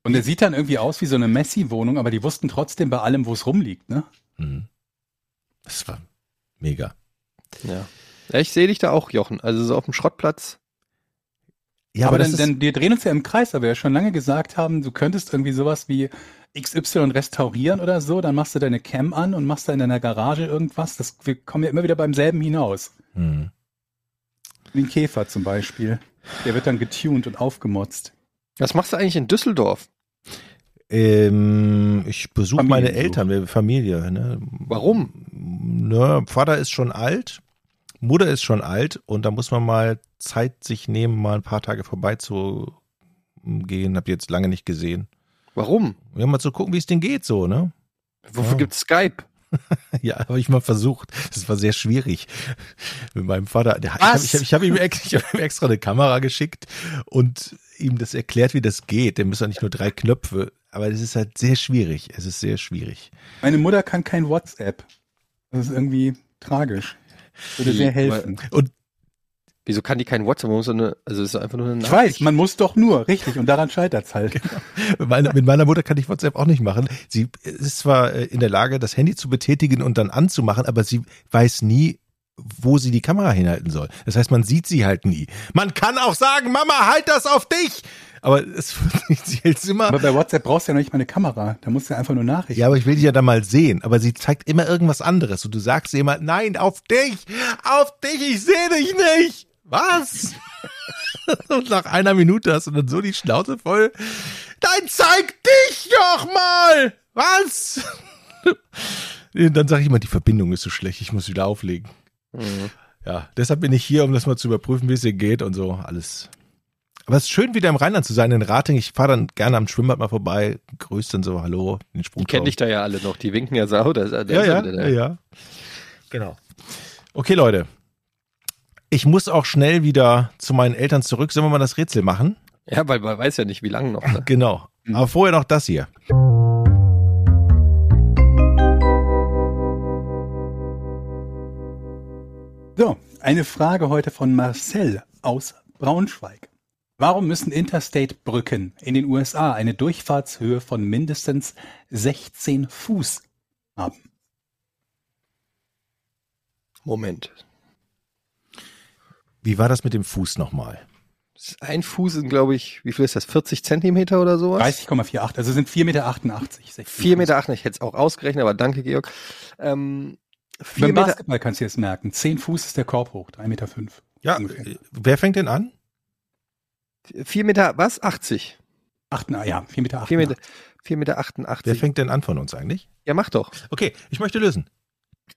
Und der sieht dann irgendwie aus wie so eine Messi-Wohnung, aber die wussten trotzdem bei allem, wo es rumliegt, ne? Mhm. Das war mega. Ja. ja ich sehe dich da auch, Jochen. Also so auf dem Schrottplatz. Ja, aber, aber, dann, dann, wir drehen uns ja im Kreis, aber wir ja schon lange gesagt haben, du könntest irgendwie sowas wie XY restaurieren oder so, dann machst du deine Cam an und machst da in deiner Garage irgendwas. Das, wir kommen ja immer wieder beim selben hinaus. Mhm. Wie ein Käfer zum Beispiel. Der wird dann getuned und aufgemotzt. Was machst du eigentlich in Düsseldorf? Ähm, ich besuche meine. Eltern, wir Familie. Ne? Warum? Ne, Vater ist schon alt, Mutter ist schon alt und da muss man mal Zeit sich nehmen, mal ein paar Tage vorbeizugehen. Habt ihr jetzt lange nicht gesehen. Warum? Ja, mal zu gucken, wie es denen geht, so, ne? Wofür Ja. gibt's Skype? Ja, habe ich mal versucht. Das war sehr schwierig mit meinem Vater. Der, Was? Ich habe ich hab, ich hab ihm, ex- ich hab ihm extra eine Kamera geschickt und ihm das erklärt, wie das geht. Der muss ja nicht nur drei Knöpfe, aber das ist halt sehr schwierig. Es ist sehr schwierig. Meine Mutter kann kein WhatsApp. Das ist irgendwie tragisch. Würde sehr helfen. Und Wieso kann die kein WhatsApp? Man muss so eine, also es ist einfach nur eine Ich weiß, man muss doch nur, richtig, und daran scheitert's halt. Mit meiner, mit meiner Mutter kann ich WhatsApp auch nicht machen. Sie ist zwar äh, in der Lage, das Handy zu betätigen und dann anzumachen, aber sie weiß nie, wo sie die Kamera hinhalten soll. Das heißt, man sieht sie halt nie. Man kann auch sagen, Mama, halt das auf dich! Aber es sie hält immer. Aber bei WhatsApp brauchst du ja noch nicht mal eine Kamera. Da musst du ja einfach nur Nachrichten. Ja, aber ich will dich ja da mal sehen. Aber sie zeigt immer irgendwas anderes. Und du sagst ihr immer, nein, auf dich! Auf dich, ich sehe dich nicht! Was? Und nach einer Minute hast du dann so die Schnauze voll. Dann zeig dich doch mal! Was? Und dann sage ich immer, die Verbindung ist so schlecht, ich muss wieder auflegen. Mhm. Ja, deshalb bin ich hier, um das mal zu überprüfen, wie es ihr geht und so. Alles. Aber es ist schön, wieder im Rheinland zu sein, in Rating. Ich fahre dann gerne am Schwimmbad mal vorbei, grüßt dann so, hallo, den Sprung. Die kennen dich da ja alle noch. Die winken ja sau. Da, da, Ja, ja, ja, ja. Genau. Okay, Leute. Ich muss auch schnell wieder zu meinen Eltern zurück. Sollen wir mal das Rätsel machen? ja, weil man weiß ja nicht, wie lange noch. Ne? Genau. Aber vorher noch das hier. So, eine Frage heute von Marcel aus Braunschweig. Warum müssen Interstate-Brücken in den USA eine Durchfahrtshöhe von mindestens 16 Fuß haben? Moment. Wie war das mit dem Fuß nochmal? Ein Fuß sind, glaube ich, wie viel ist das? 40 Zentimeter oder sowas? 30,48, also sind 4,88 Meter. 16 4 Fuß. Meter acht, ich hätte es auch ausgerechnet, aber danke, Georg. Ähm, Beim Meter, Basketball kannst du jetzt merken. 10 Fuß ist der Korb hoch, 3,5 Meter. Fünf. Ja, Ungefähr. äh, wer fängt denn an? vier Meter, was? 80. Acht, na ja, 4,88 Meter. 4 Meter, 4 Meter Wer 88. fängt denn an von uns eigentlich? Ja, mach doch. Okay, ich möchte lösen.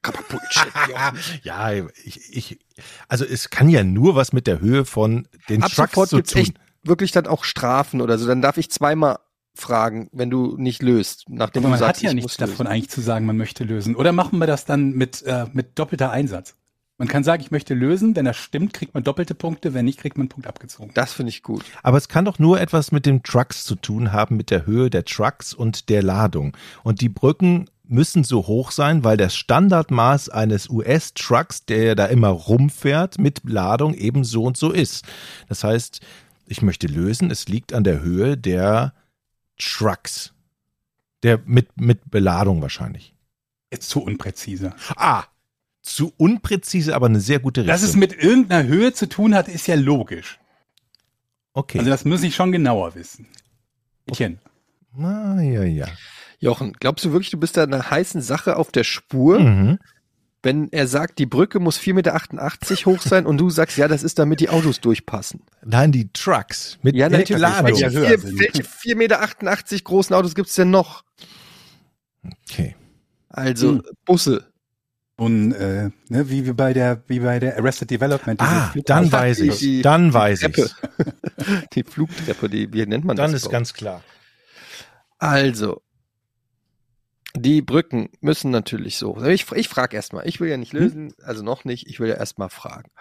Bullshit, ja, ich, ich, also es kann ja nur was mit der Höhe von den Ab Trucks sofort zu gibt's tun. echt wirklich dann auch Strafen oder so. Dann darf ich zweimal fragen, wenn du nicht löst. Nachdem Aber man du sagst, hat ja ich nichts muss davon lösen. eigentlich zu sagen, man möchte lösen. Oder machen wir das dann mit, äh, mit doppelter Einsatz? Man kann sagen, ich möchte lösen. Wenn das stimmt, kriegt man doppelte Punkte. Wenn nicht, kriegt man einen Punkt abgezogen. Das finde ich gut. Aber es kann doch nur etwas mit den Trucks zu tun haben, mit der Höhe der Trucks und der Ladung. Und die Brücken müssen so hoch sein, weil das Standardmaß eines US-Trucks, der ja da immer rumfährt mit Ladung, eben so und so ist. Das heißt, ich möchte lösen, es liegt an der Höhe der Trucks. Der mit, mit Beladung wahrscheinlich. Jetzt zu unpräzise. Ah, zu unpräzise, aber eine sehr gute Richtung. Dass es mit irgendeiner Höhe zu tun hat, ist ja logisch. okay. Also das muss ich schon genauer wissen. Etienne. ah, ja, ja. Jochen, glaubst du wirklich, du bist da einer heißen Sache auf der Spur, Mhm. wenn er sagt, die Brücke muss 4,88 Meter hoch sein und du sagst, ja, das ist, damit die Autos durchpassen? Nein, die Trucks mit Ja, der natürlich. Ladung. Welche vier, sind. welche 4,88 Meter großen Autos gibt's denn noch? Okay. Also Hm. Busse. Und äh, ne, wie, wie bei der wie bei der Arrested Development. Ah, dann weiß ich. die- Dann weiß Treppe. ich. Die Flugtreppe, die, wie nennt man Dann das? ist ganz klar. Also, die Brücken müssen natürlich so. Ich, ich frage erstmal. Ich will ja nicht lösen, also noch nicht. Ich will ja erstmal fragen.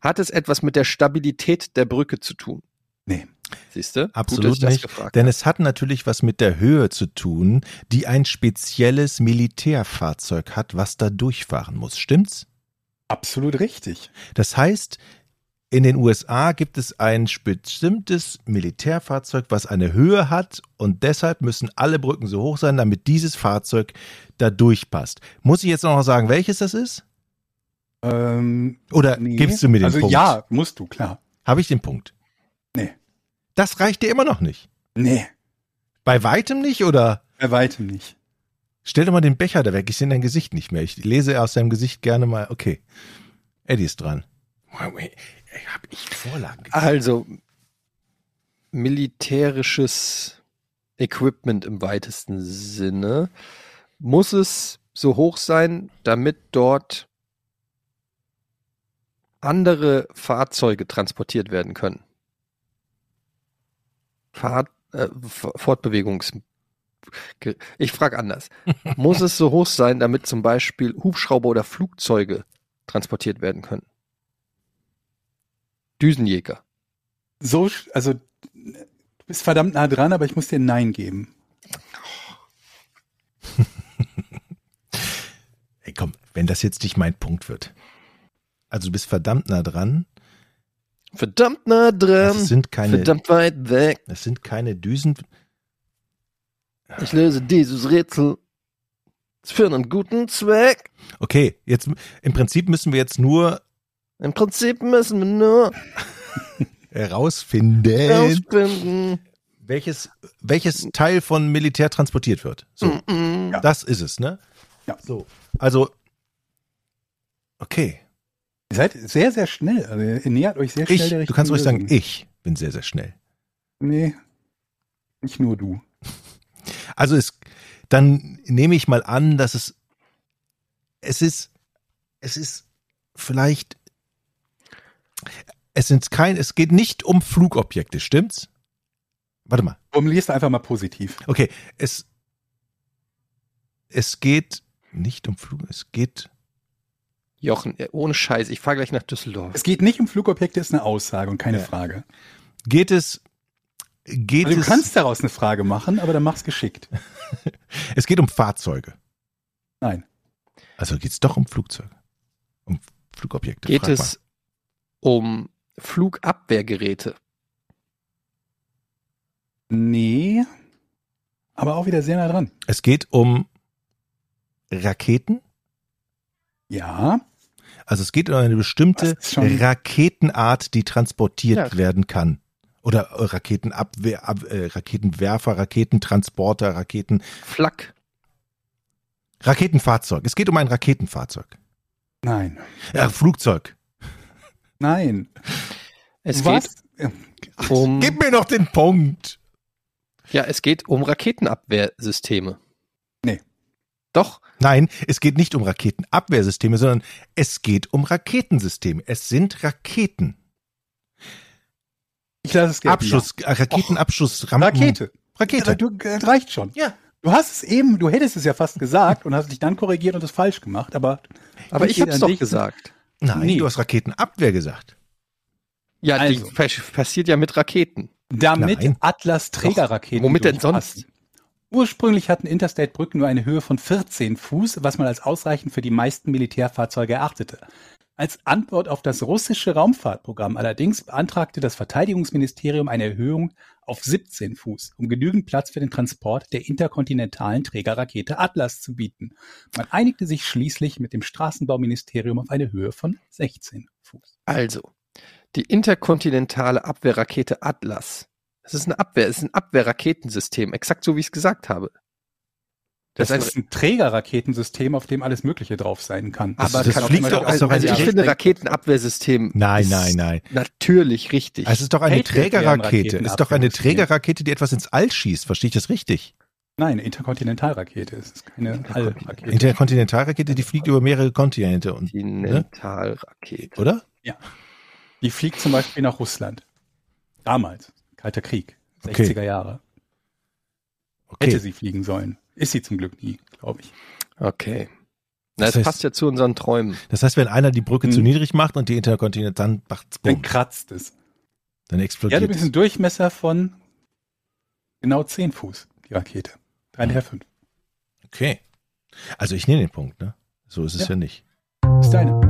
Hat es etwas mit der Stabilität der Brücke zu tun? Nee. Siehst du? Absolut nicht, Denn es hat natürlich was mit der Höhe zu tun, die ein spezielles Militärfahrzeug hat, was da durchfahren muss. Stimmt's? Absolut richtig. Das heißt, in den USA gibt es ein bestimmtes Militärfahrzeug, was eine Höhe hat und deshalb müssen alle Brücken so hoch sein, damit dieses Fahrzeug da durchpasst. Muss ich jetzt noch sagen, welches das ist? Ähm, Oder nee. gibst du mir den also Punkt? ja, musst du, klar. Habe ich den Punkt? Nee. Das reicht dir immer noch nicht. Nee, Bei weitem nicht oder? bei weitem nicht. Stell doch mal den Becher da weg, ich sehe dein Gesicht nicht mehr. Ich lese aus deinem Gesicht gerne mal. Okay. Eddie ist dran. Hab ich Vorlagen gegeben? Also, militärisches Equipment im weitesten Sinne. Muss es so hoch sein, damit dort andere Fahrzeuge transportiert werden können? Fahrt, äh, Fortbewegungs. Ich frage anders. Muss es so hoch sein, damit zum Beispiel Hubschrauber oder Flugzeuge transportiert werden können? Düsenjäger. So, also du bist verdammt nah dran, aber ich muss dir ein Nein geben. Ey, komm, wenn das jetzt nicht mein Punkt wird. Also du bist verdammt nah dran. Verdammt nah dran. Das sind keine, Verdammt weit weg. das sind keine Düsen. Ich löse dieses Rätsel für einen guten Zweck. Okay, jetzt im Prinzip müssen wir jetzt nur Im Prinzip müssen wir nur herausfinden, herausfinden. welches, welches Teil von Militär transportiert wird. So, Mm-mm. das ist es, ne? Ja. So, also, okay. Ihr seid sehr, sehr schnell. Also ihr nähert euch sehr schnell Ich, der du kannst ruhig sagen, ich bin sehr, sehr schnell. Nee, nicht nur du. Also es, dann nehme ich mal an, dass es, es ist, es ist vielleicht, es sind kein, es geht nicht um Flugobjekte, stimmt's? Warte mal. Formulierst du einfach mal positiv. Okay, es, es geht nicht um Flug, es geht, Jochen, äh, ohne Scheiß, ich fahre gleich nach Düsseldorf. Es geht nicht um Flugobjekte, ist eine Aussage und keine Ja. Frage. geht es, geht Also du es, kannst daraus eine Frage machen, aber dann mach's geschickt. es geht um Fahrzeuge. Nein. Also geht's doch um Flugzeuge. Um Flugobjekte. Geht frag es um Flugabwehrgeräte? Nee. Aber auch wieder sehr nah dran. Es geht um Raketen. Ja. Also es geht um eine bestimmte Raketenart, die transportiert Ja. werden kann. Oder äh, Raketenabwehr, Ab, äh, Raketenwerfer, Raketentransporter, Raketen, Flak. Raketenfahrzeug. Es geht um ein Raketenfahrzeug. Nein. Ja, Flugzeug. Nein. Es Was? geht um, Gib mir noch den Punkt. ja, es geht um Raketenabwehrsysteme. Nee. Doch, Nein, es geht nicht um Raketenabwehrsysteme, sondern es geht um Raketensysteme. Es sind Raketen. Ich lasse es gelten. Abschuss, äh, Raketenabschuss, Ja. Rampen. Rakete. Rakete. Du, das reicht schon. Ja. Du hast es eben, du hättest es ja fast gesagt und hast dich dann korrigiert und es falsch gemacht, aber aber ich hab's doch gesagt. Nein, Nee. du hast Raketenabwehr gesagt. Ja, Also. die pass- passiert ja mit Raketen. damit Nein. Atlas Trägerraketen. Womit denn sonst? Ursprünglich hatten Interstate-Brücken nur eine Höhe von 14 Fuß, was man als ausreichend für die meisten Militärfahrzeuge erachtete. Als Antwort auf das russische Raumfahrtprogramm allerdings beantragte das Verteidigungsministerium eine Erhöhung auf 17 Fuß, um genügend Platz für den Transport der interkontinentalen Trägerrakete Atlas zu bieten. Man einigte sich schließlich mit dem Straßenbauministerium auf eine Höhe von 16 Fuß. Also, die interkontinentale Abwehrrakete Atlas. Das ist eine Abwehr, es ist ein Abwehrraketensystem, exakt so wie ich es gesagt habe. Das, Das ist ein Trägerraketensystem, auf dem alles Mögliche drauf sein kann. Das- aber das kann auch fliegt doch- Beispiel- ist doch also eine ich finde Raketen- Raketenabwehrsystem Nein, nein, nein. natürlich richtig. Es ist doch eine Trägerrakete. Es ist doch eine. Trägerrakete, die etwas ins All schießt. Verstehe ich das richtig? Nein, eine Interkontinentalrakete. Es ist keine Allrakete. Interkontinentalrakete, die fliegt über mehrere Kontinente und, Kontinentalrakete. oder? Die fliegt zum Beispiel nach Russland. Damals. Kalter Krieg. Okay. 60er Jahre. Hätte Okay. sie fliegen sollen. Ist sie zum Glück nie, glaube ich. Okay. Na, Das es heißt- passt ja zu unseren Träumen. Das heißt, wenn einer die Brücke zu Hm. niedrig macht und die Interkontinental, dann macht's Dann bumm, kratzt es. dann Die hat explodiert übrigens einen es. Durchmesser von genau 10 Fuß, die Rakete. 3,5. Okay. Also ich nehme den Punkt, ne? So ist es ja, Ja. nicht. Ist deine.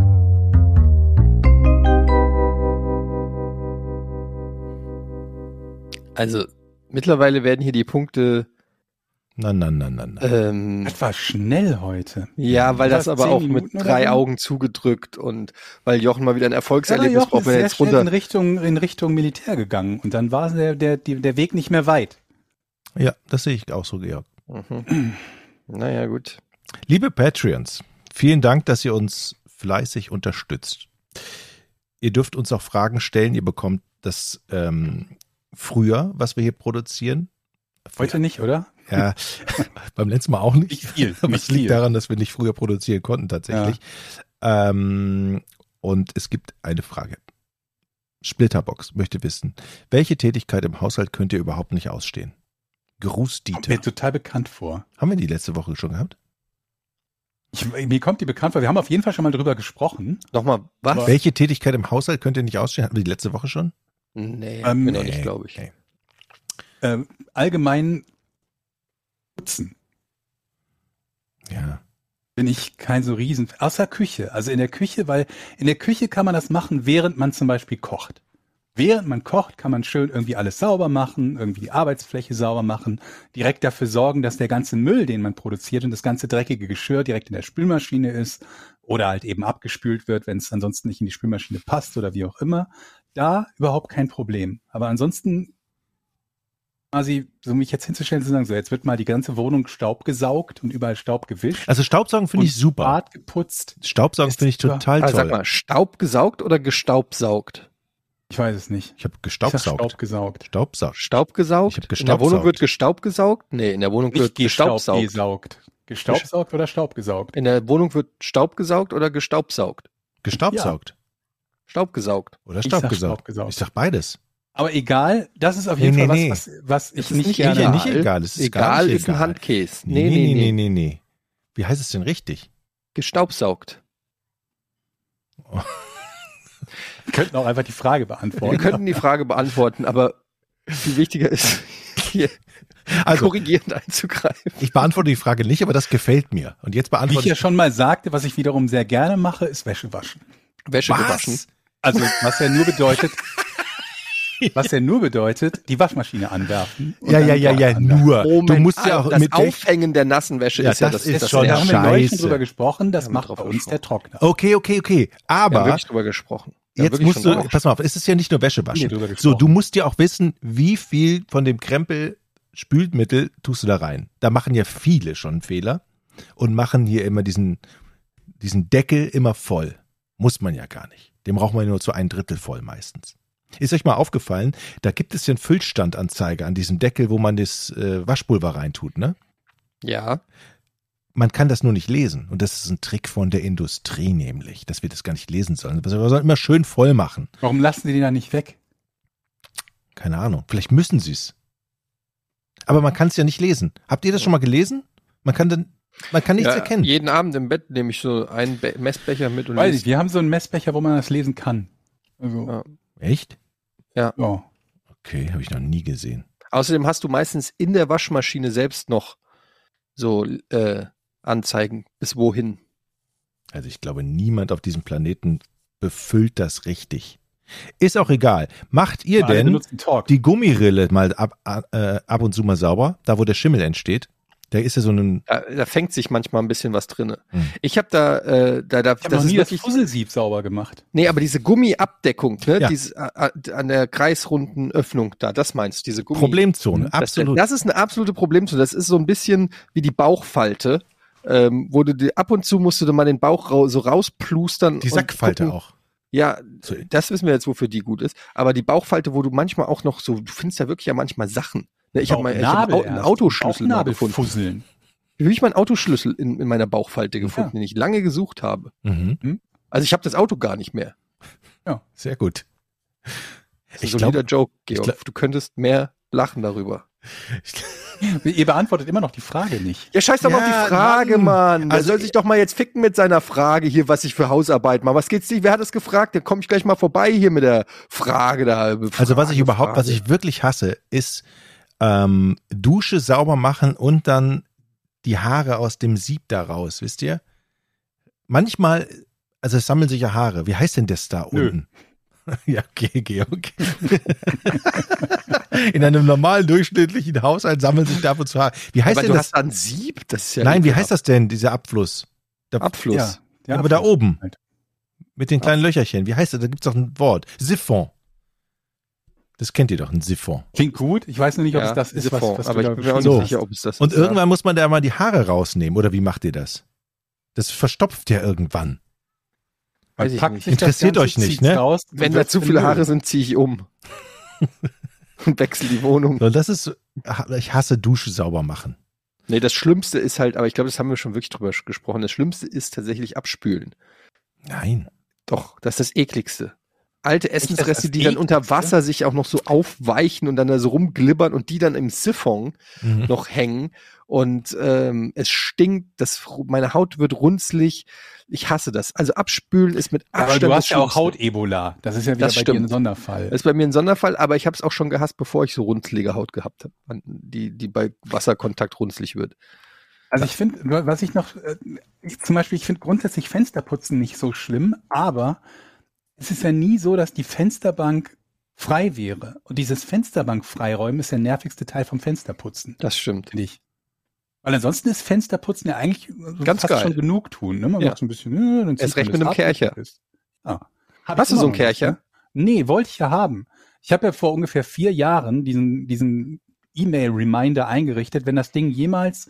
Also, mittlerweile werden hier die Punkte, Na, na, na, na, na. ähm, Das war schnell heute. ja, weil das war aber auch Minuten mit drei? Augen zugedrückt und weil Jochen mal wieder ein Ja, Erfolgserlebnis Jochen braucht, ist wenn er sehr jetzt schnell in runter. Richtung, in Richtung Militär gegangen und dann war der, der, der Weg nicht mehr weit. Ja, das sehe ich auch so, Georg. Mhm. Naja, gut. Liebe Patreons, vielen Dank, dass ihr uns fleißig unterstützt. Ihr dürft uns auch Fragen stellen. Ihr bekommt das ähm, früher, was wir hier produzieren. Heute nicht, oder? Ja, beim letzten Mal auch nicht. Nicht viel, Aber es liegt viel. daran, dass wir nicht früher produzieren konnten tatsächlich. Ähm, und es gibt eine Frage. Splitterbox möchte wissen, welche Tätigkeit im Haushalt könnt ihr überhaupt nicht ausstehen? Gruß Kommt Dieter. mir total bekannt vor. Haben wir die letzte Woche schon gehabt? Ich, mir kommt die bekannt vor. Wir haben auf jeden Fall schon mal drüber gesprochen. Nochmal, was? Welche Tätigkeit im Haushalt könnt ihr nicht ausstehen? Hatten wir die letzte Woche schon? Nee, Ähm, nee, nicht, glaube ich. okay. Ähm, allgemein putzen Ja. bin ich kein so riesen, außer Küche. Also in der Küche, weil in der Küche kann man das machen, während man zum Beispiel kocht. Während man kocht, kann man schön irgendwie alles sauber machen, irgendwie die Arbeitsfläche sauber machen, direkt dafür sorgen, dass der ganze Müll, den man produziert und das ganze dreckige Geschirr direkt in der Spülmaschine ist oder halt eben abgespült wird, wenn es ansonsten nicht in die Spülmaschine passt oder wie auch immer. Da überhaupt kein Problem. Aber ansonsten quasi, so mich jetzt hinzustellen, zu sagen, so jetzt wird mal die ganze Wohnung Staub gesaugt und überall Staub gewischt. Also Staubsaugen finde ich super. Bad geputzt. Staubsaugen finde ich total Also toll. sag mal, Staub gesaugt oder gestaubsaugt? Ich weiß es nicht. ich habe gestaubsaugt. Staub gesaugt. Staubsaugt. Staub gesaugt? Ich hab In der Wohnung wird Gestaub gesaugt? Nee, in der Wohnung wird Nicht Gestaub gestaubsaugt. gesaugt. Gestaubsaugt oder Staub gesaugt? In der Wohnung wird Staub gesaugt oder gestaubsaugt? Gestaubsaugt. Staub gesaugt. Oder Ich sag Staubgesaugt. Staubgesaugt. Ich sag beides. Aber egal, das ist auf jeden nee, Fall nee. was, was, was ich nicht nicht gerne egal. nicht egal, es ist egal ist ein egal. Handkäse. Nee, Nee, nee, nee. nee, nee. Wie heißt es denn richtig? Gestaubsaugt. Wir könnten auch einfach die Frage Wir beantworten. könnten die Frage beantworten, aber viel wichtiger ist, hier Also, korrigierend einzugreifen. ich beantworte die Frage nicht, aber das gefällt mir. Und jetzt Wie ich beantworte ja schon mal sagte, was ich wiederum sehr gerne mache, ist Wäsche waschen. Wäsche gewaschen. Was? Also, was ja nur bedeutet, was ja nur bedeutet, die Waschmaschine anwerfen. Ja, ja, ja, ja, anwerfen. nur. du musst ja auch das mit Aufhängen der nassen Wäsche Ja, ist ja das das, ist das schon Da haben wir neulich schon Scheiße. drüber gesprochen, das haben macht bei uns der Trockner. Okay, okay, okay. Wir haben Aber wirklich drüber gesprochen. Jetzt wirklich musst du, pass mal auf, es ist ja nicht nur Wäsche waschen. Nee, drüber So, du musst ja auch wissen, wie viel von dem Krempel Spülmittel tust du da rein. Da machen ja viele schon einen Fehler und machen hier immer diesen, diesen Deckel immer voll. Muss man ja gar nicht. Den braucht man ja nur zu ein Drittel voll meistens. Ist euch mal aufgefallen, da gibt es ja einen Füllstandanzeiger an diesem Deckel, wo man das äh, Waschpulver reintut, ne? Ja, Man kann das nur nicht lesen. Und das ist ein Trick von der Industrie nämlich, dass wir das gar nicht lesen sollen. Wir sollen immer schön voll machen. Warum lassen Sie die da nicht weg? Keine Ahnung. Vielleicht müssen sie es. Aber man kann es ja nicht lesen. Habt ihr das schon mal gelesen? Man kann dann, man kann nichts ja erkennen. jeden Abend im Bett nehme ich so einen Be Messbecher mit und Weiß lese- ich, wir haben so einen Messbecher, wo man das lesen kann. Also, Ja. Echt? Ja. Okay, habe ich noch nie gesehen. Außerdem hast du meistens in der Waschmaschine selbst noch so äh, Anzeigen, bis wohin. Also ich glaube, niemand auf diesem Planeten befüllt das richtig. Ist auch egal. Macht ihr Alle denn die Gummirille mal ab, äh, ab und zu mal sauber, da wo der Schimmel entsteht? Da ist ja so ein, Da, da fängt sich manchmal ein bisschen was drinne. Hm. Ich habe da, äh, da, da ich habe das noch ist nie das wirklich, Fusselsieb sauber gemacht. nee, aber diese Gummiabdeckung, ne, Ja. dieses, äh, äh, an der kreisrunden Öffnung da, das meinst du, diese Gummi. Problemzone, Das, absolut. das ist eine absolute Problemzone. Das ist so ein bisschen wie die Bauchfalte, ähm, wo du die, ab und zu musst du mal den Bauch rau, so rausplustern. die Sackfalte gucken. auch. Ja, So, das wissen wir jetzt, wofür die gut ist. Aber die Bauchfalte, wo du manchmal auch noch so, du findest da wirklich ja manchmal Sachen. Ne, Ich habe mal ich hab einen. Autoschlüssel gefunden. fusseln. Wie habe ich meinen Autoschlüssel in, in meiner Bauchfalte gefunden, Ja. den ich lange gesucht habe. mhm. Also ich habe das Auto gar nicht mehr. Sehr gut. Das ist Ich ein glaub- solider Joke, ich Georg. glaub- du könntest mehr lachen darüber. Ihr beantwortet immer noch die Frage nicht. Ja, scheiß doch mal auf Ja, die Frage, Mann. Mann. Also soll ich- sich doch mal jetzt ficken mit seiner Frage hier, was ich für Hausarbeit mache. Was geht's nicht? Wer hat es gefragt? Dann komme ich gleich mal vorbei hier mit der Frage da. Also was ich Frage, überhaupt, was Frage. ich wirklich hasse, ist ähm, Dusche sauber machen und dann die Haare aus dem Sieb da raus, wisst ihr? Manchmal, also es sammeln sich ja Haare. Wie heißt denn das da Nö. unten? Ja, okay, Georg. In einem normalen durchschnittlichen Haushalt sammeln sich da und zu Haare. Wie heißt Aber denn du das? hast ein Sieb? Das ist ja Nein, wie heißt das denn, dieser Abfluss? Der, Abfluss. Ja, aber da oben. Halt. Mit den kleinen Löcherchen. Wie heißt das? Da gibt's doch ein Wort. Siphon. Das kennt ihr doch, ein Siphon. Klingt gut. Ich weiß nur nicht, ob Ja, es das ist, diese was, was aber du ich da bin mir auch nicht So. sicher, ob es das Und ist. irgendwann muss man da mal die Haare rausnehmen, oder wie macht ihr das? Das verstopft ja irgendwann. Weiß ich packt nicht. sich das Interessiert euch nicht, ne? Raus, Wenn und da zu viele Haare sind, ziehe ich um. Und wechsle die Wohnung. So, das ist, ich hasse Dusche sauber machen. Nee, das Schlimmste ist halt, aber ich glaube, das haben wir schon wirklich drüber gesprochen. Das Schlimmste ist tatsächlich abspülen. Nein. Doch, das ist das ekligste. Alte Essensreste, die dann unter? Wasser sich auch noch so aufweichen und dann da so rumglibbern und die dann im Siphon Mhm. noch hängen und ähm, es stinkt, das, meine Haut wird runzlig. Ich hasse das. Also abspülen ist mit Aber Abstand du das hast ja auch. Haut-Ebola. Das ist ja wieder Das bei dir ein stimmt. Sonderfall. Das ist bei mir ein Sonderfall, aber ich habe es auch schon gehasst, bevor ich so runzlige Haut gehabt habe, die, die bei Wasserkontakt runzlig wird. Also ich finde, was ich noch, äh, ich, zum Beispiel, ich finde grundsätzlich Fensterputzen nicht so schlimm, aber es ist ja nie so, dass die Fensterbank frei wäre. Und dieses Fensterbank freiräumen ist der nervigste Teil vom Fensterputzen, Das stimmt. finde ich. Weil ansonsten ist Fensterputzen ja eigentlich so Ganz fast geil. schon genug tun. Ne? Man Ja. macht so ein bisschen, äh, dann Erst recht mit einem ab Kercher. Hab Hast du so einen nicht, Kercher? ne? Nee, wollte ich ja haben. Ich habe ja vor ungefähr vier Jahren diesen, diesen E-Mail-Reminder eingerichtet, wenn das Ding jemals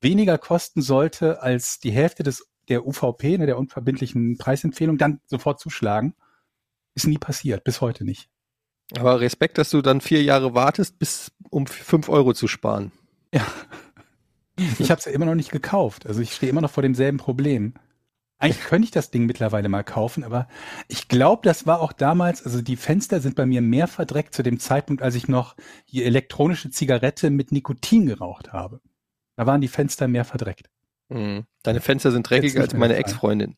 weniger kosten sollte als die Hälfte des der UVP, ne, der unverbindlichen Preisempfehlung, dann sofort zuschlagen. Ist nie passiert, bis heute nicht. Aber Respekt, dass du dann vier Jahre wartest, bis um fünf Euro zu sparen. Ja. Ich habe es ja immer noch nicht gekauft. Also ich stehe immer noch vor demselben Problem. Eigentlich könnte ich das Ding mittlerweile mal kaufen, aber ich glaube, das war auch damals, also die Fenster sind bei mir mehr verdreckt zu dem Zeitpunkt, als ich noch die elektronische Zigarette mit Nikotin geraucht habe. Da waren die Fenster mehr verdreckt. Mhm. Deine Fenster sind dreckiger als meine. Ex-Freundin.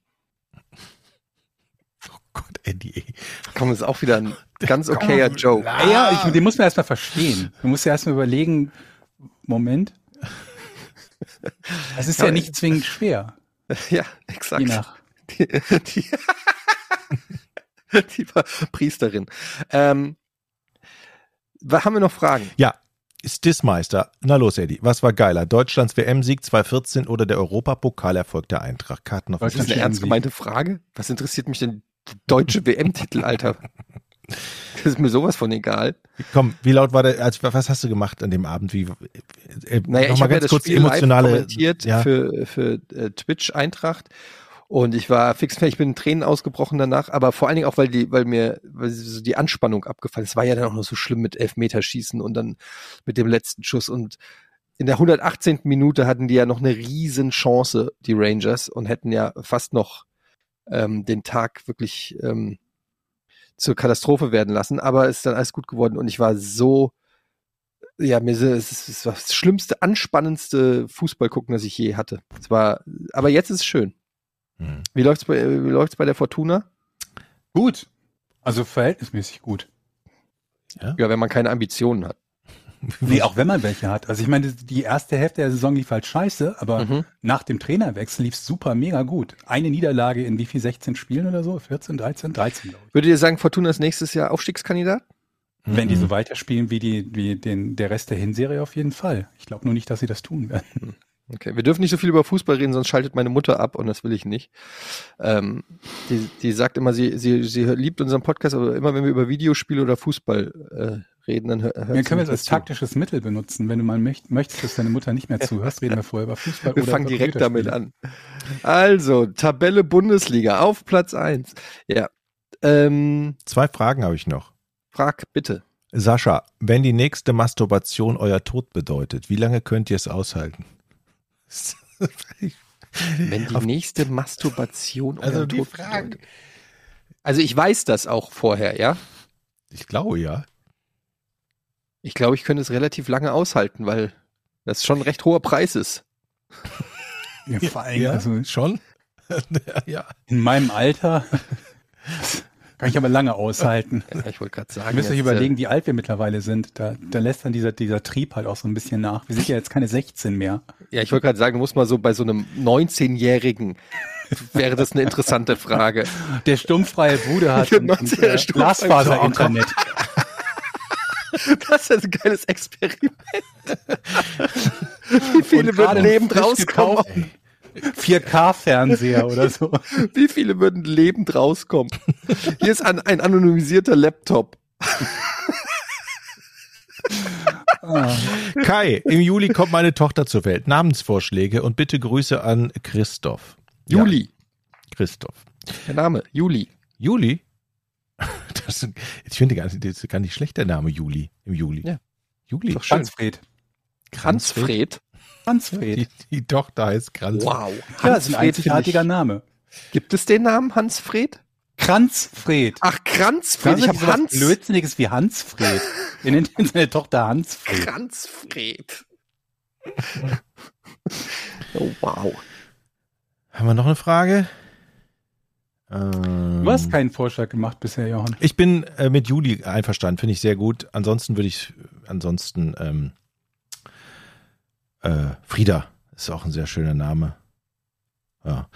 Gott, Andy. ey. Komm, das ist auch wieder ein ganz okayer Joke. Ja, ich, den muss man erstmal verstehen. Du musst ja erstmal überlegen, Moment. Es ist ja Aber- nicht zwingend schwer, Ja, exakt. je nach. Die, die, die war Priesterin. Ähm, haben wir noch Fragen? Ja, Stissmeister. Na los, Eddie. Was war geiler? Deutschlands WM-Sieg 2014 oder der Europapokalerfolg der Eintracht? Karten auf Das ist eine Deutschland ernst gemeinte Frage. Was interessiert mich denn deutsche WM-Titel, Alter? Das ist mir sowas von egal. Komm, wie laut war der, als, was hast du gemacht an dem Abend? Wie, äh, Naja, ich habe ja ganz das kurz Spiel live emotionale, kommentiert ja, für, für äh, Twitch Eintracht und ich war fix, ich bin in Tränen ausgebrochen danach, aber vor allen Dingen auch, weil die, weil mir weil so die Anspannung abgefallen ist. Es war ja dann auch noch so schlimm mit Elfmeterschießen und dann mit dem letzten Schuss und in der 118. Minute hatten die ja noch eine riesen Chance, die Rangers, und hätten ja fast noch ähm, den Tag wirklich ähm, zur Katastrophe werden lassen, aber es ist dann alles gut geworden und ich war so ja, mir ist es ist das schlimmste, anspannendste Fußball gucken, das ich je hatte. Es war, aber jetzt ist es schön. Hm. Wie läuft's bei, wie läuft's bei der Fortuna? Gut. Also verhältnismäßig gut. Ja, wenn man keine Ambitionen hat. Nee, auch wenn man welche hat. Also ich meine, die erste Hälfte der Saison lief halt scheiße, aber Mhm. nach dem Trainerwechsel lief super mega gut. Eine Niederlage in wie viel, 16 Spielen oder so? 14, 13? 13, glaube ich. Würdet ihr sagen, Fortuna ist nächstes Jahr Aufstiegskandidat? Wenn die Mhm. so weiterspielen wie die, wie den, der Rest der Hinserie auf jeden Fall. Ich glaube nur nicht, dass sie das tun werden. Okay, wir dürfen nicht so viel über Fußball reden, sonst schaltet meine Mutter ab und das will ich nicht. Ähm, die, die sagt immer, sie, sie, sie liebt unseren Podcast, aber immer wenn wir über Videospiele oder Fußball äh, reden, dann hör, sie können wir das als taktisches Mittel benutzen. Wenn du mal möcht, möchtest, dass deine Mutter nicht mehr zuhörst, reden wir vorher über Fußball Wir oder fangen über direkt damit an. Also, Tabelle Bundesliga auf Platz eins. Ja. Ähm, Zwei Fragen habe ich noch. frag bitte. Sascha, wenn die nächste Masturbation euer Tod bedeutet, wie lange könnt ihr es aushalten? Wenn die nächste Masturbation Also euer die Tod Frage. bedeutet. Also ich weiß das auch vorher, ja. Ich glaube ja. Ich glaube, ich könnte es relativ lange aushalten, weil das schon ein recht hoher Preis ist. Ja, vor allem, ja, also schon. ja. in meinem Alter kann ich aber lange aushalten. Ja, ich wollte gerade sagen. Ihr müsst euch überlegen, wie alt wir mittlerweile sind. Da, da lässt dann dieser, dieser Trieb halt auch so ein bisschen nach. Wir sind ja jetzt keine 16 mehr. Äh, ja, ich wollte gerade sagen, du musst mal so bei so einem 19-Jährigen wäre das eine interessante Frage. Der stummfreie Bruder hat ein, ein, 19er äh, Glasfaser-Internet. Das ist ein geiles Experiment. Wie viele würden lebend rauskommen? gekauften 4K-Fernseher oder so. Wie viele würden lebend rauskommen? Hier ist ein, ein anonymisierter Laptop. Ah, Kai, im Juli kommt meine Tochter zur Welt. Namensvorschläge und bitte Grüße an Christoph. Juli. Ja, Christoph. Der Name, Juli. Juli? Das, ich finde gar nicht, das ist gar nicht schlecht, der Name Juli. Im Juli. Ja. Juli. Doch schön. Kranzfred. Hansfred. Kranzfred. Die, die Tochter heißt Kranz. Wow. Ja, das ist ein einzigartiger. Name. Gibt es den Namen Hansfred? Kranzfred. Ach, Kranzfred. Ich ist habe Hans. Blödsinniges wie Hansfred. Wir nennen seine Tochter Hansfred. Kranzfred. oh, wow. Haben wir noch eine Frage? Ähm, Du hast keinen Vorschlag gemacht bisher, Johann. Ich bin äh, mit Juli einverstanden, finde ich sehr gut. Ansonsten würde ich, ansonsten, ähm, äh, Frieda ist auch ein sehr schöner Name. Ja.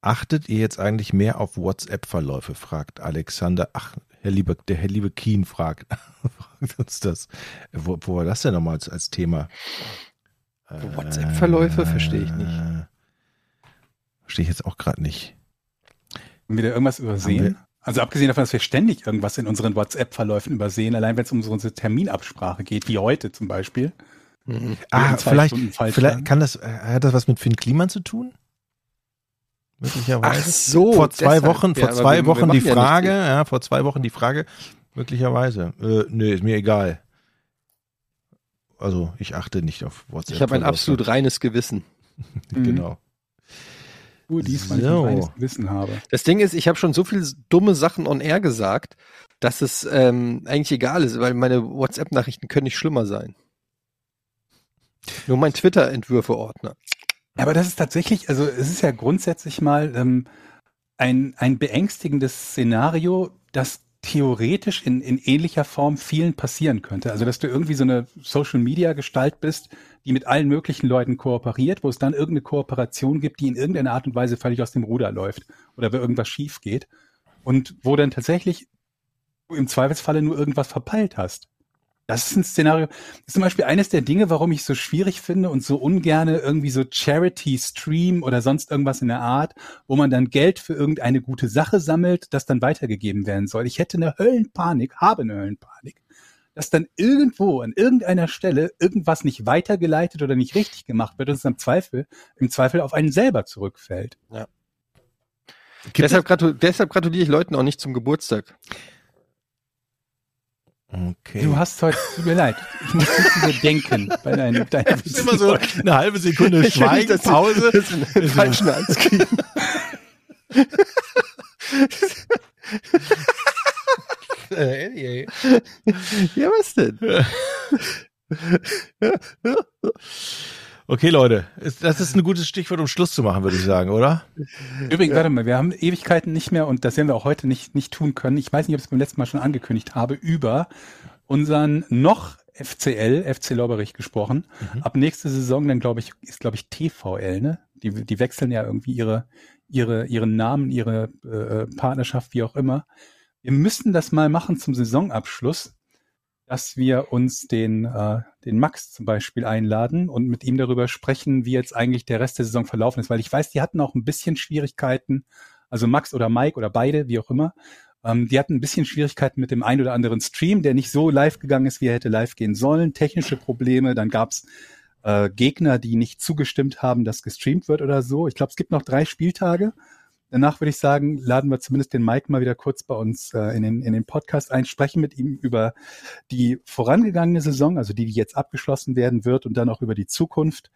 Achtet ihr jetzt eigentlich mehr auf WhatsApp-Verläufe? fragt Alexander. Ach, Herr liebe, der Herr liebe Keen fragt, fragt uns das. Wo, wo war das denn nochmal als, als Thema? WhatsApp-Verläufe verstehe ich nicht. Verstehe ich jetzt auch gerade nicht. Haben wir da irgendwas übersehen? Also abgesehen davon, dass wir ständig irgendwas in unseren WhatsApp-Verläufen übersehen, allein wenn es um unsere Terminabsprache geht, wie heute zum Beispiel. Mhm. Ah, vielleicht, vielleicht kann das, äh, hat das was mit Finn Kliman zu tun? Möglicherweise. Ach so, vor zwei deshalb. Wochen, vor Ja, zwei wir- wir Wochen die machen ja Frage, nicht ja, vor zwei Wochen die Frage, möglicherweise. Äh, nee, ist mir egal. Also ich achte nicht auf WhatsApp. Ich habe ein absolut reines Gewissen. Genau. Nur diesmal So. ich ein reines Wissen habe. Das Ding ist, ich habe schon so viele dumme Sachen on air gesagt, dass es ähm, eigentlich egal ist, weil meine WhatsApp-Nachrichten können nicht schlimmer sein. Nur mein Twitter-Entwürfe-Ordner. Aber das ist tatsächlich, also es ist ja grundsätzlich mal ähm, ein, ein beängstigendes Szenario, das theoretisch in, in ähnlicher Form vielen passieren könnte. Also dass du irgendwie so eine Social-Media-Gestalt bist, die mit allen möglichen Leuten kooperiert, wo es dann irgendeine Kooperation gibt, die in irgendeiner Art und Weise völlig aus dem Ruder läuft oder wo irgendwas schief geht und wo dann tatsächlich du im Zweifelsfalle nur irgendwas verpeilt hast. Das ist ein Szenario, das ist zum Beispiel eines der Dinge, warum ich so schwierig finde und so ungerne irgendwie so Charity-Stream oder sonst irgendwas in der Art, wo man dann Geld für irgendeine gute Sache sammelt, das dann weitergegeben werden soll. Ich hätte eine Höllenpanik, habe eine Höllenpanik, dass dann irgendwo an irgendeiner Stelle irgendwas nicht weitergeleitet oder nicht richtig gemacht wird und es im Zweifel, im Zweifel auf einen selber zurückfällt. Gibt Deshalb, gratu deshalb gratuliere ich Leuten auch nicht zum Geburtstag. Okay. Du hast heute, tut mir leid, ich muss nicht über denken bei deinen, deiner das ist immer so eine halbe Sekunde Schweigepause. sie einen falschen Hals kriegen. Äh, Eddie, ey. Ja, was denn? Okay, Leute, das ist ein gutes Stichwort, um Schluss zu machen, würde ich sagen, oder? Übrigens, warte mal, wir haben Ewigkeiten nicht mehr und das werden wir auch heute nicht, nicht tun können. Ich weiß nicht, ob ich es beim letzten Mal schon angekündigt habe, über unseren noch FCL, FC Lobberich gesprochen. Mhm. Ab nächste Saison dann, glaube ich, ist, glaube ich, TVL, ne? Die, die wechseln ja irgendwie ihre, ihre, ihren Namen, ihre äh, Partnerschaft, wie auch immer. Wir müssten das mal machen zum Saisonabschluss, dass wir uns den, äh, den Max zum Beispiel einladen und mit ihm darüber sprechen, wie jetzt eigentlich der Rest der Saison verlaufen ist, weil ich weiß, die hatten auch ein bisschen Schwierigkeiten, also Max oder Mike oder beide, wie auch immer, ähm, die hatten ein bisschen Schwierigkeiten mit dem ein oder anderen Stream, der nicht so live gegangen ist, wie er hätte live gehen sollen, technische Probleme, dann gab's äh, Gegner, die nicht zugestimmt haben, dass gestreamt wird oder so. Ich glaube, es gibt noch drei Spieltage. Danach würde ich sagen, laden wir zumindest den Mike mal wieder kurz bei uns äh, in, den, in den Podcast ein, sprechen mit ihm über die vorangegangene Saison, also die, die jetzt abgeschlossen werden wird und dann auch über die Zukunft,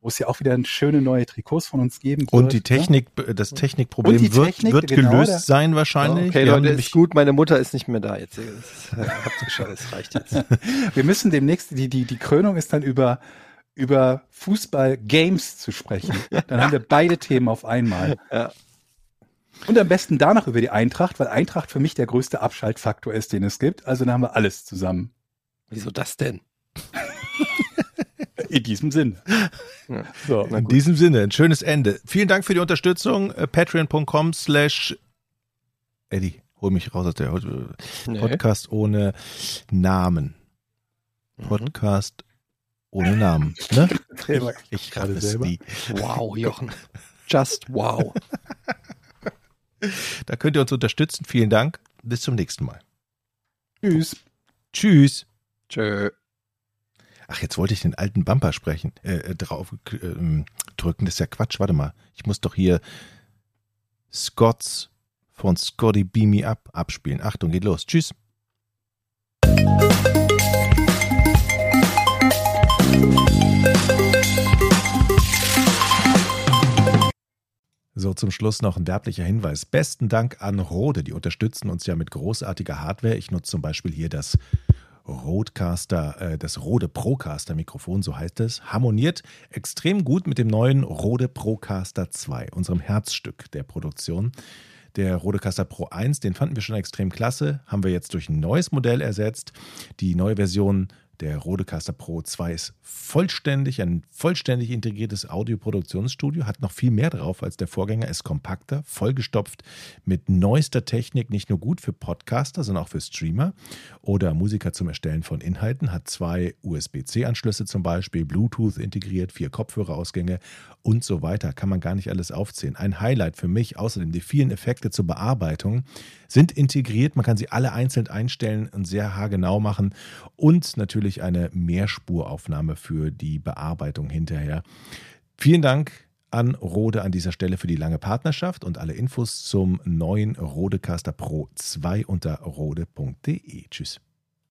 wo es ja auch wieder schöne neue Trikots von uns geben wird. Und die ne? Technik, das Technikproblem die wird, Technik, wird genau, gelöst sein wahrscheinlich. Okay, Leute, ist gut, meine Mutter ist nicht mehr da jetzt. Das, habt ihr geschafft, es reicht jetzt. Wir müssen demnächst, die, die, die Krönung ist dann über, über Fußball-Games zu sprechen. Dann haben wir beide Themen auf einmal. Ja. Und am besten danach über die Eintracht, weil Eintracht für mich der größte Abschaltfaktor ist, den es gibt. Also dann haben wir alles zusammen. Wieso das denn? In diesem Sinne. Ja. So. In diesem Sinne, ein schönes Ende. Vielen Dank für die Unterstützung. Äh, Patreon.com slash Eddie, hol mich raus aus der Nee. Podcast ohne Namen. Mhm. Podcast ohne Namen. Ne? Ich gerade raff es selber. nie. Wow, Jochen. Just wow. Da könnt ihr uns unterstützen. Vielen Dank. Bis zum nächsten Mal. Tschüss. Tschüss. Tschö. Ach, jetzt wollte ich den alten Bumper sprechen, äh, äh, drauf äh, drücken. Das ist ja Quatsch. Warte mal. Ich muss doch hier Scots von Scotty Beam Me Up abspielen. Achtung, geht los. Tschüss. So, zum Schluss noch ein werblicher Hinweis. Besten Dank an Rode. Die unterstützen uns ja mit großartiger Hardware. Ich nutze zum Beispiel hier das Rodecaster, äh, das Rode Procaster Mikrofon, so heißt es, harmoniert extrem gut mit dem neuen Rode Procaster 2, unserem Herzstück der Produktion. Der Rodecaster Pro 1, den fanden wir schon extrem klasse, haben wir jetzt durch ein neues Modell ersetzt. Die neue Version Der Rodecaster Pro 2 ist vollständig, ein vollständig integriertes Audioproduktionsstudio, hat noch viel mehr drauf als der Vorgänger, ist kompakter, vollgestopft mit neuester Technik, nicht nur gut für Podcaster, sondern auch für Streamer oder Musiker zum Erstellen von Inhalten, hat zwei USB-C-Anschlüsse zum Beispiel, Bluetooth integriert, vier Kopfhörerausgänge und so weiter. Kann man gar nicht alles aufzählen. Ein Highlight für mich außerdem die vielen Effekte zur Bearbeitung sind integriert. Man kann sie alle einzeln einstellen und sehr haargenau machen und natürlich eine Mehrspuraufnahme für die Bearbeitung hinterher. Vielen Dank an Rode an dieser Stelle für die lange Partnerschaft und alle Infos zum neuen Rodecaster Pro 2 unter rode.de. Tschüss.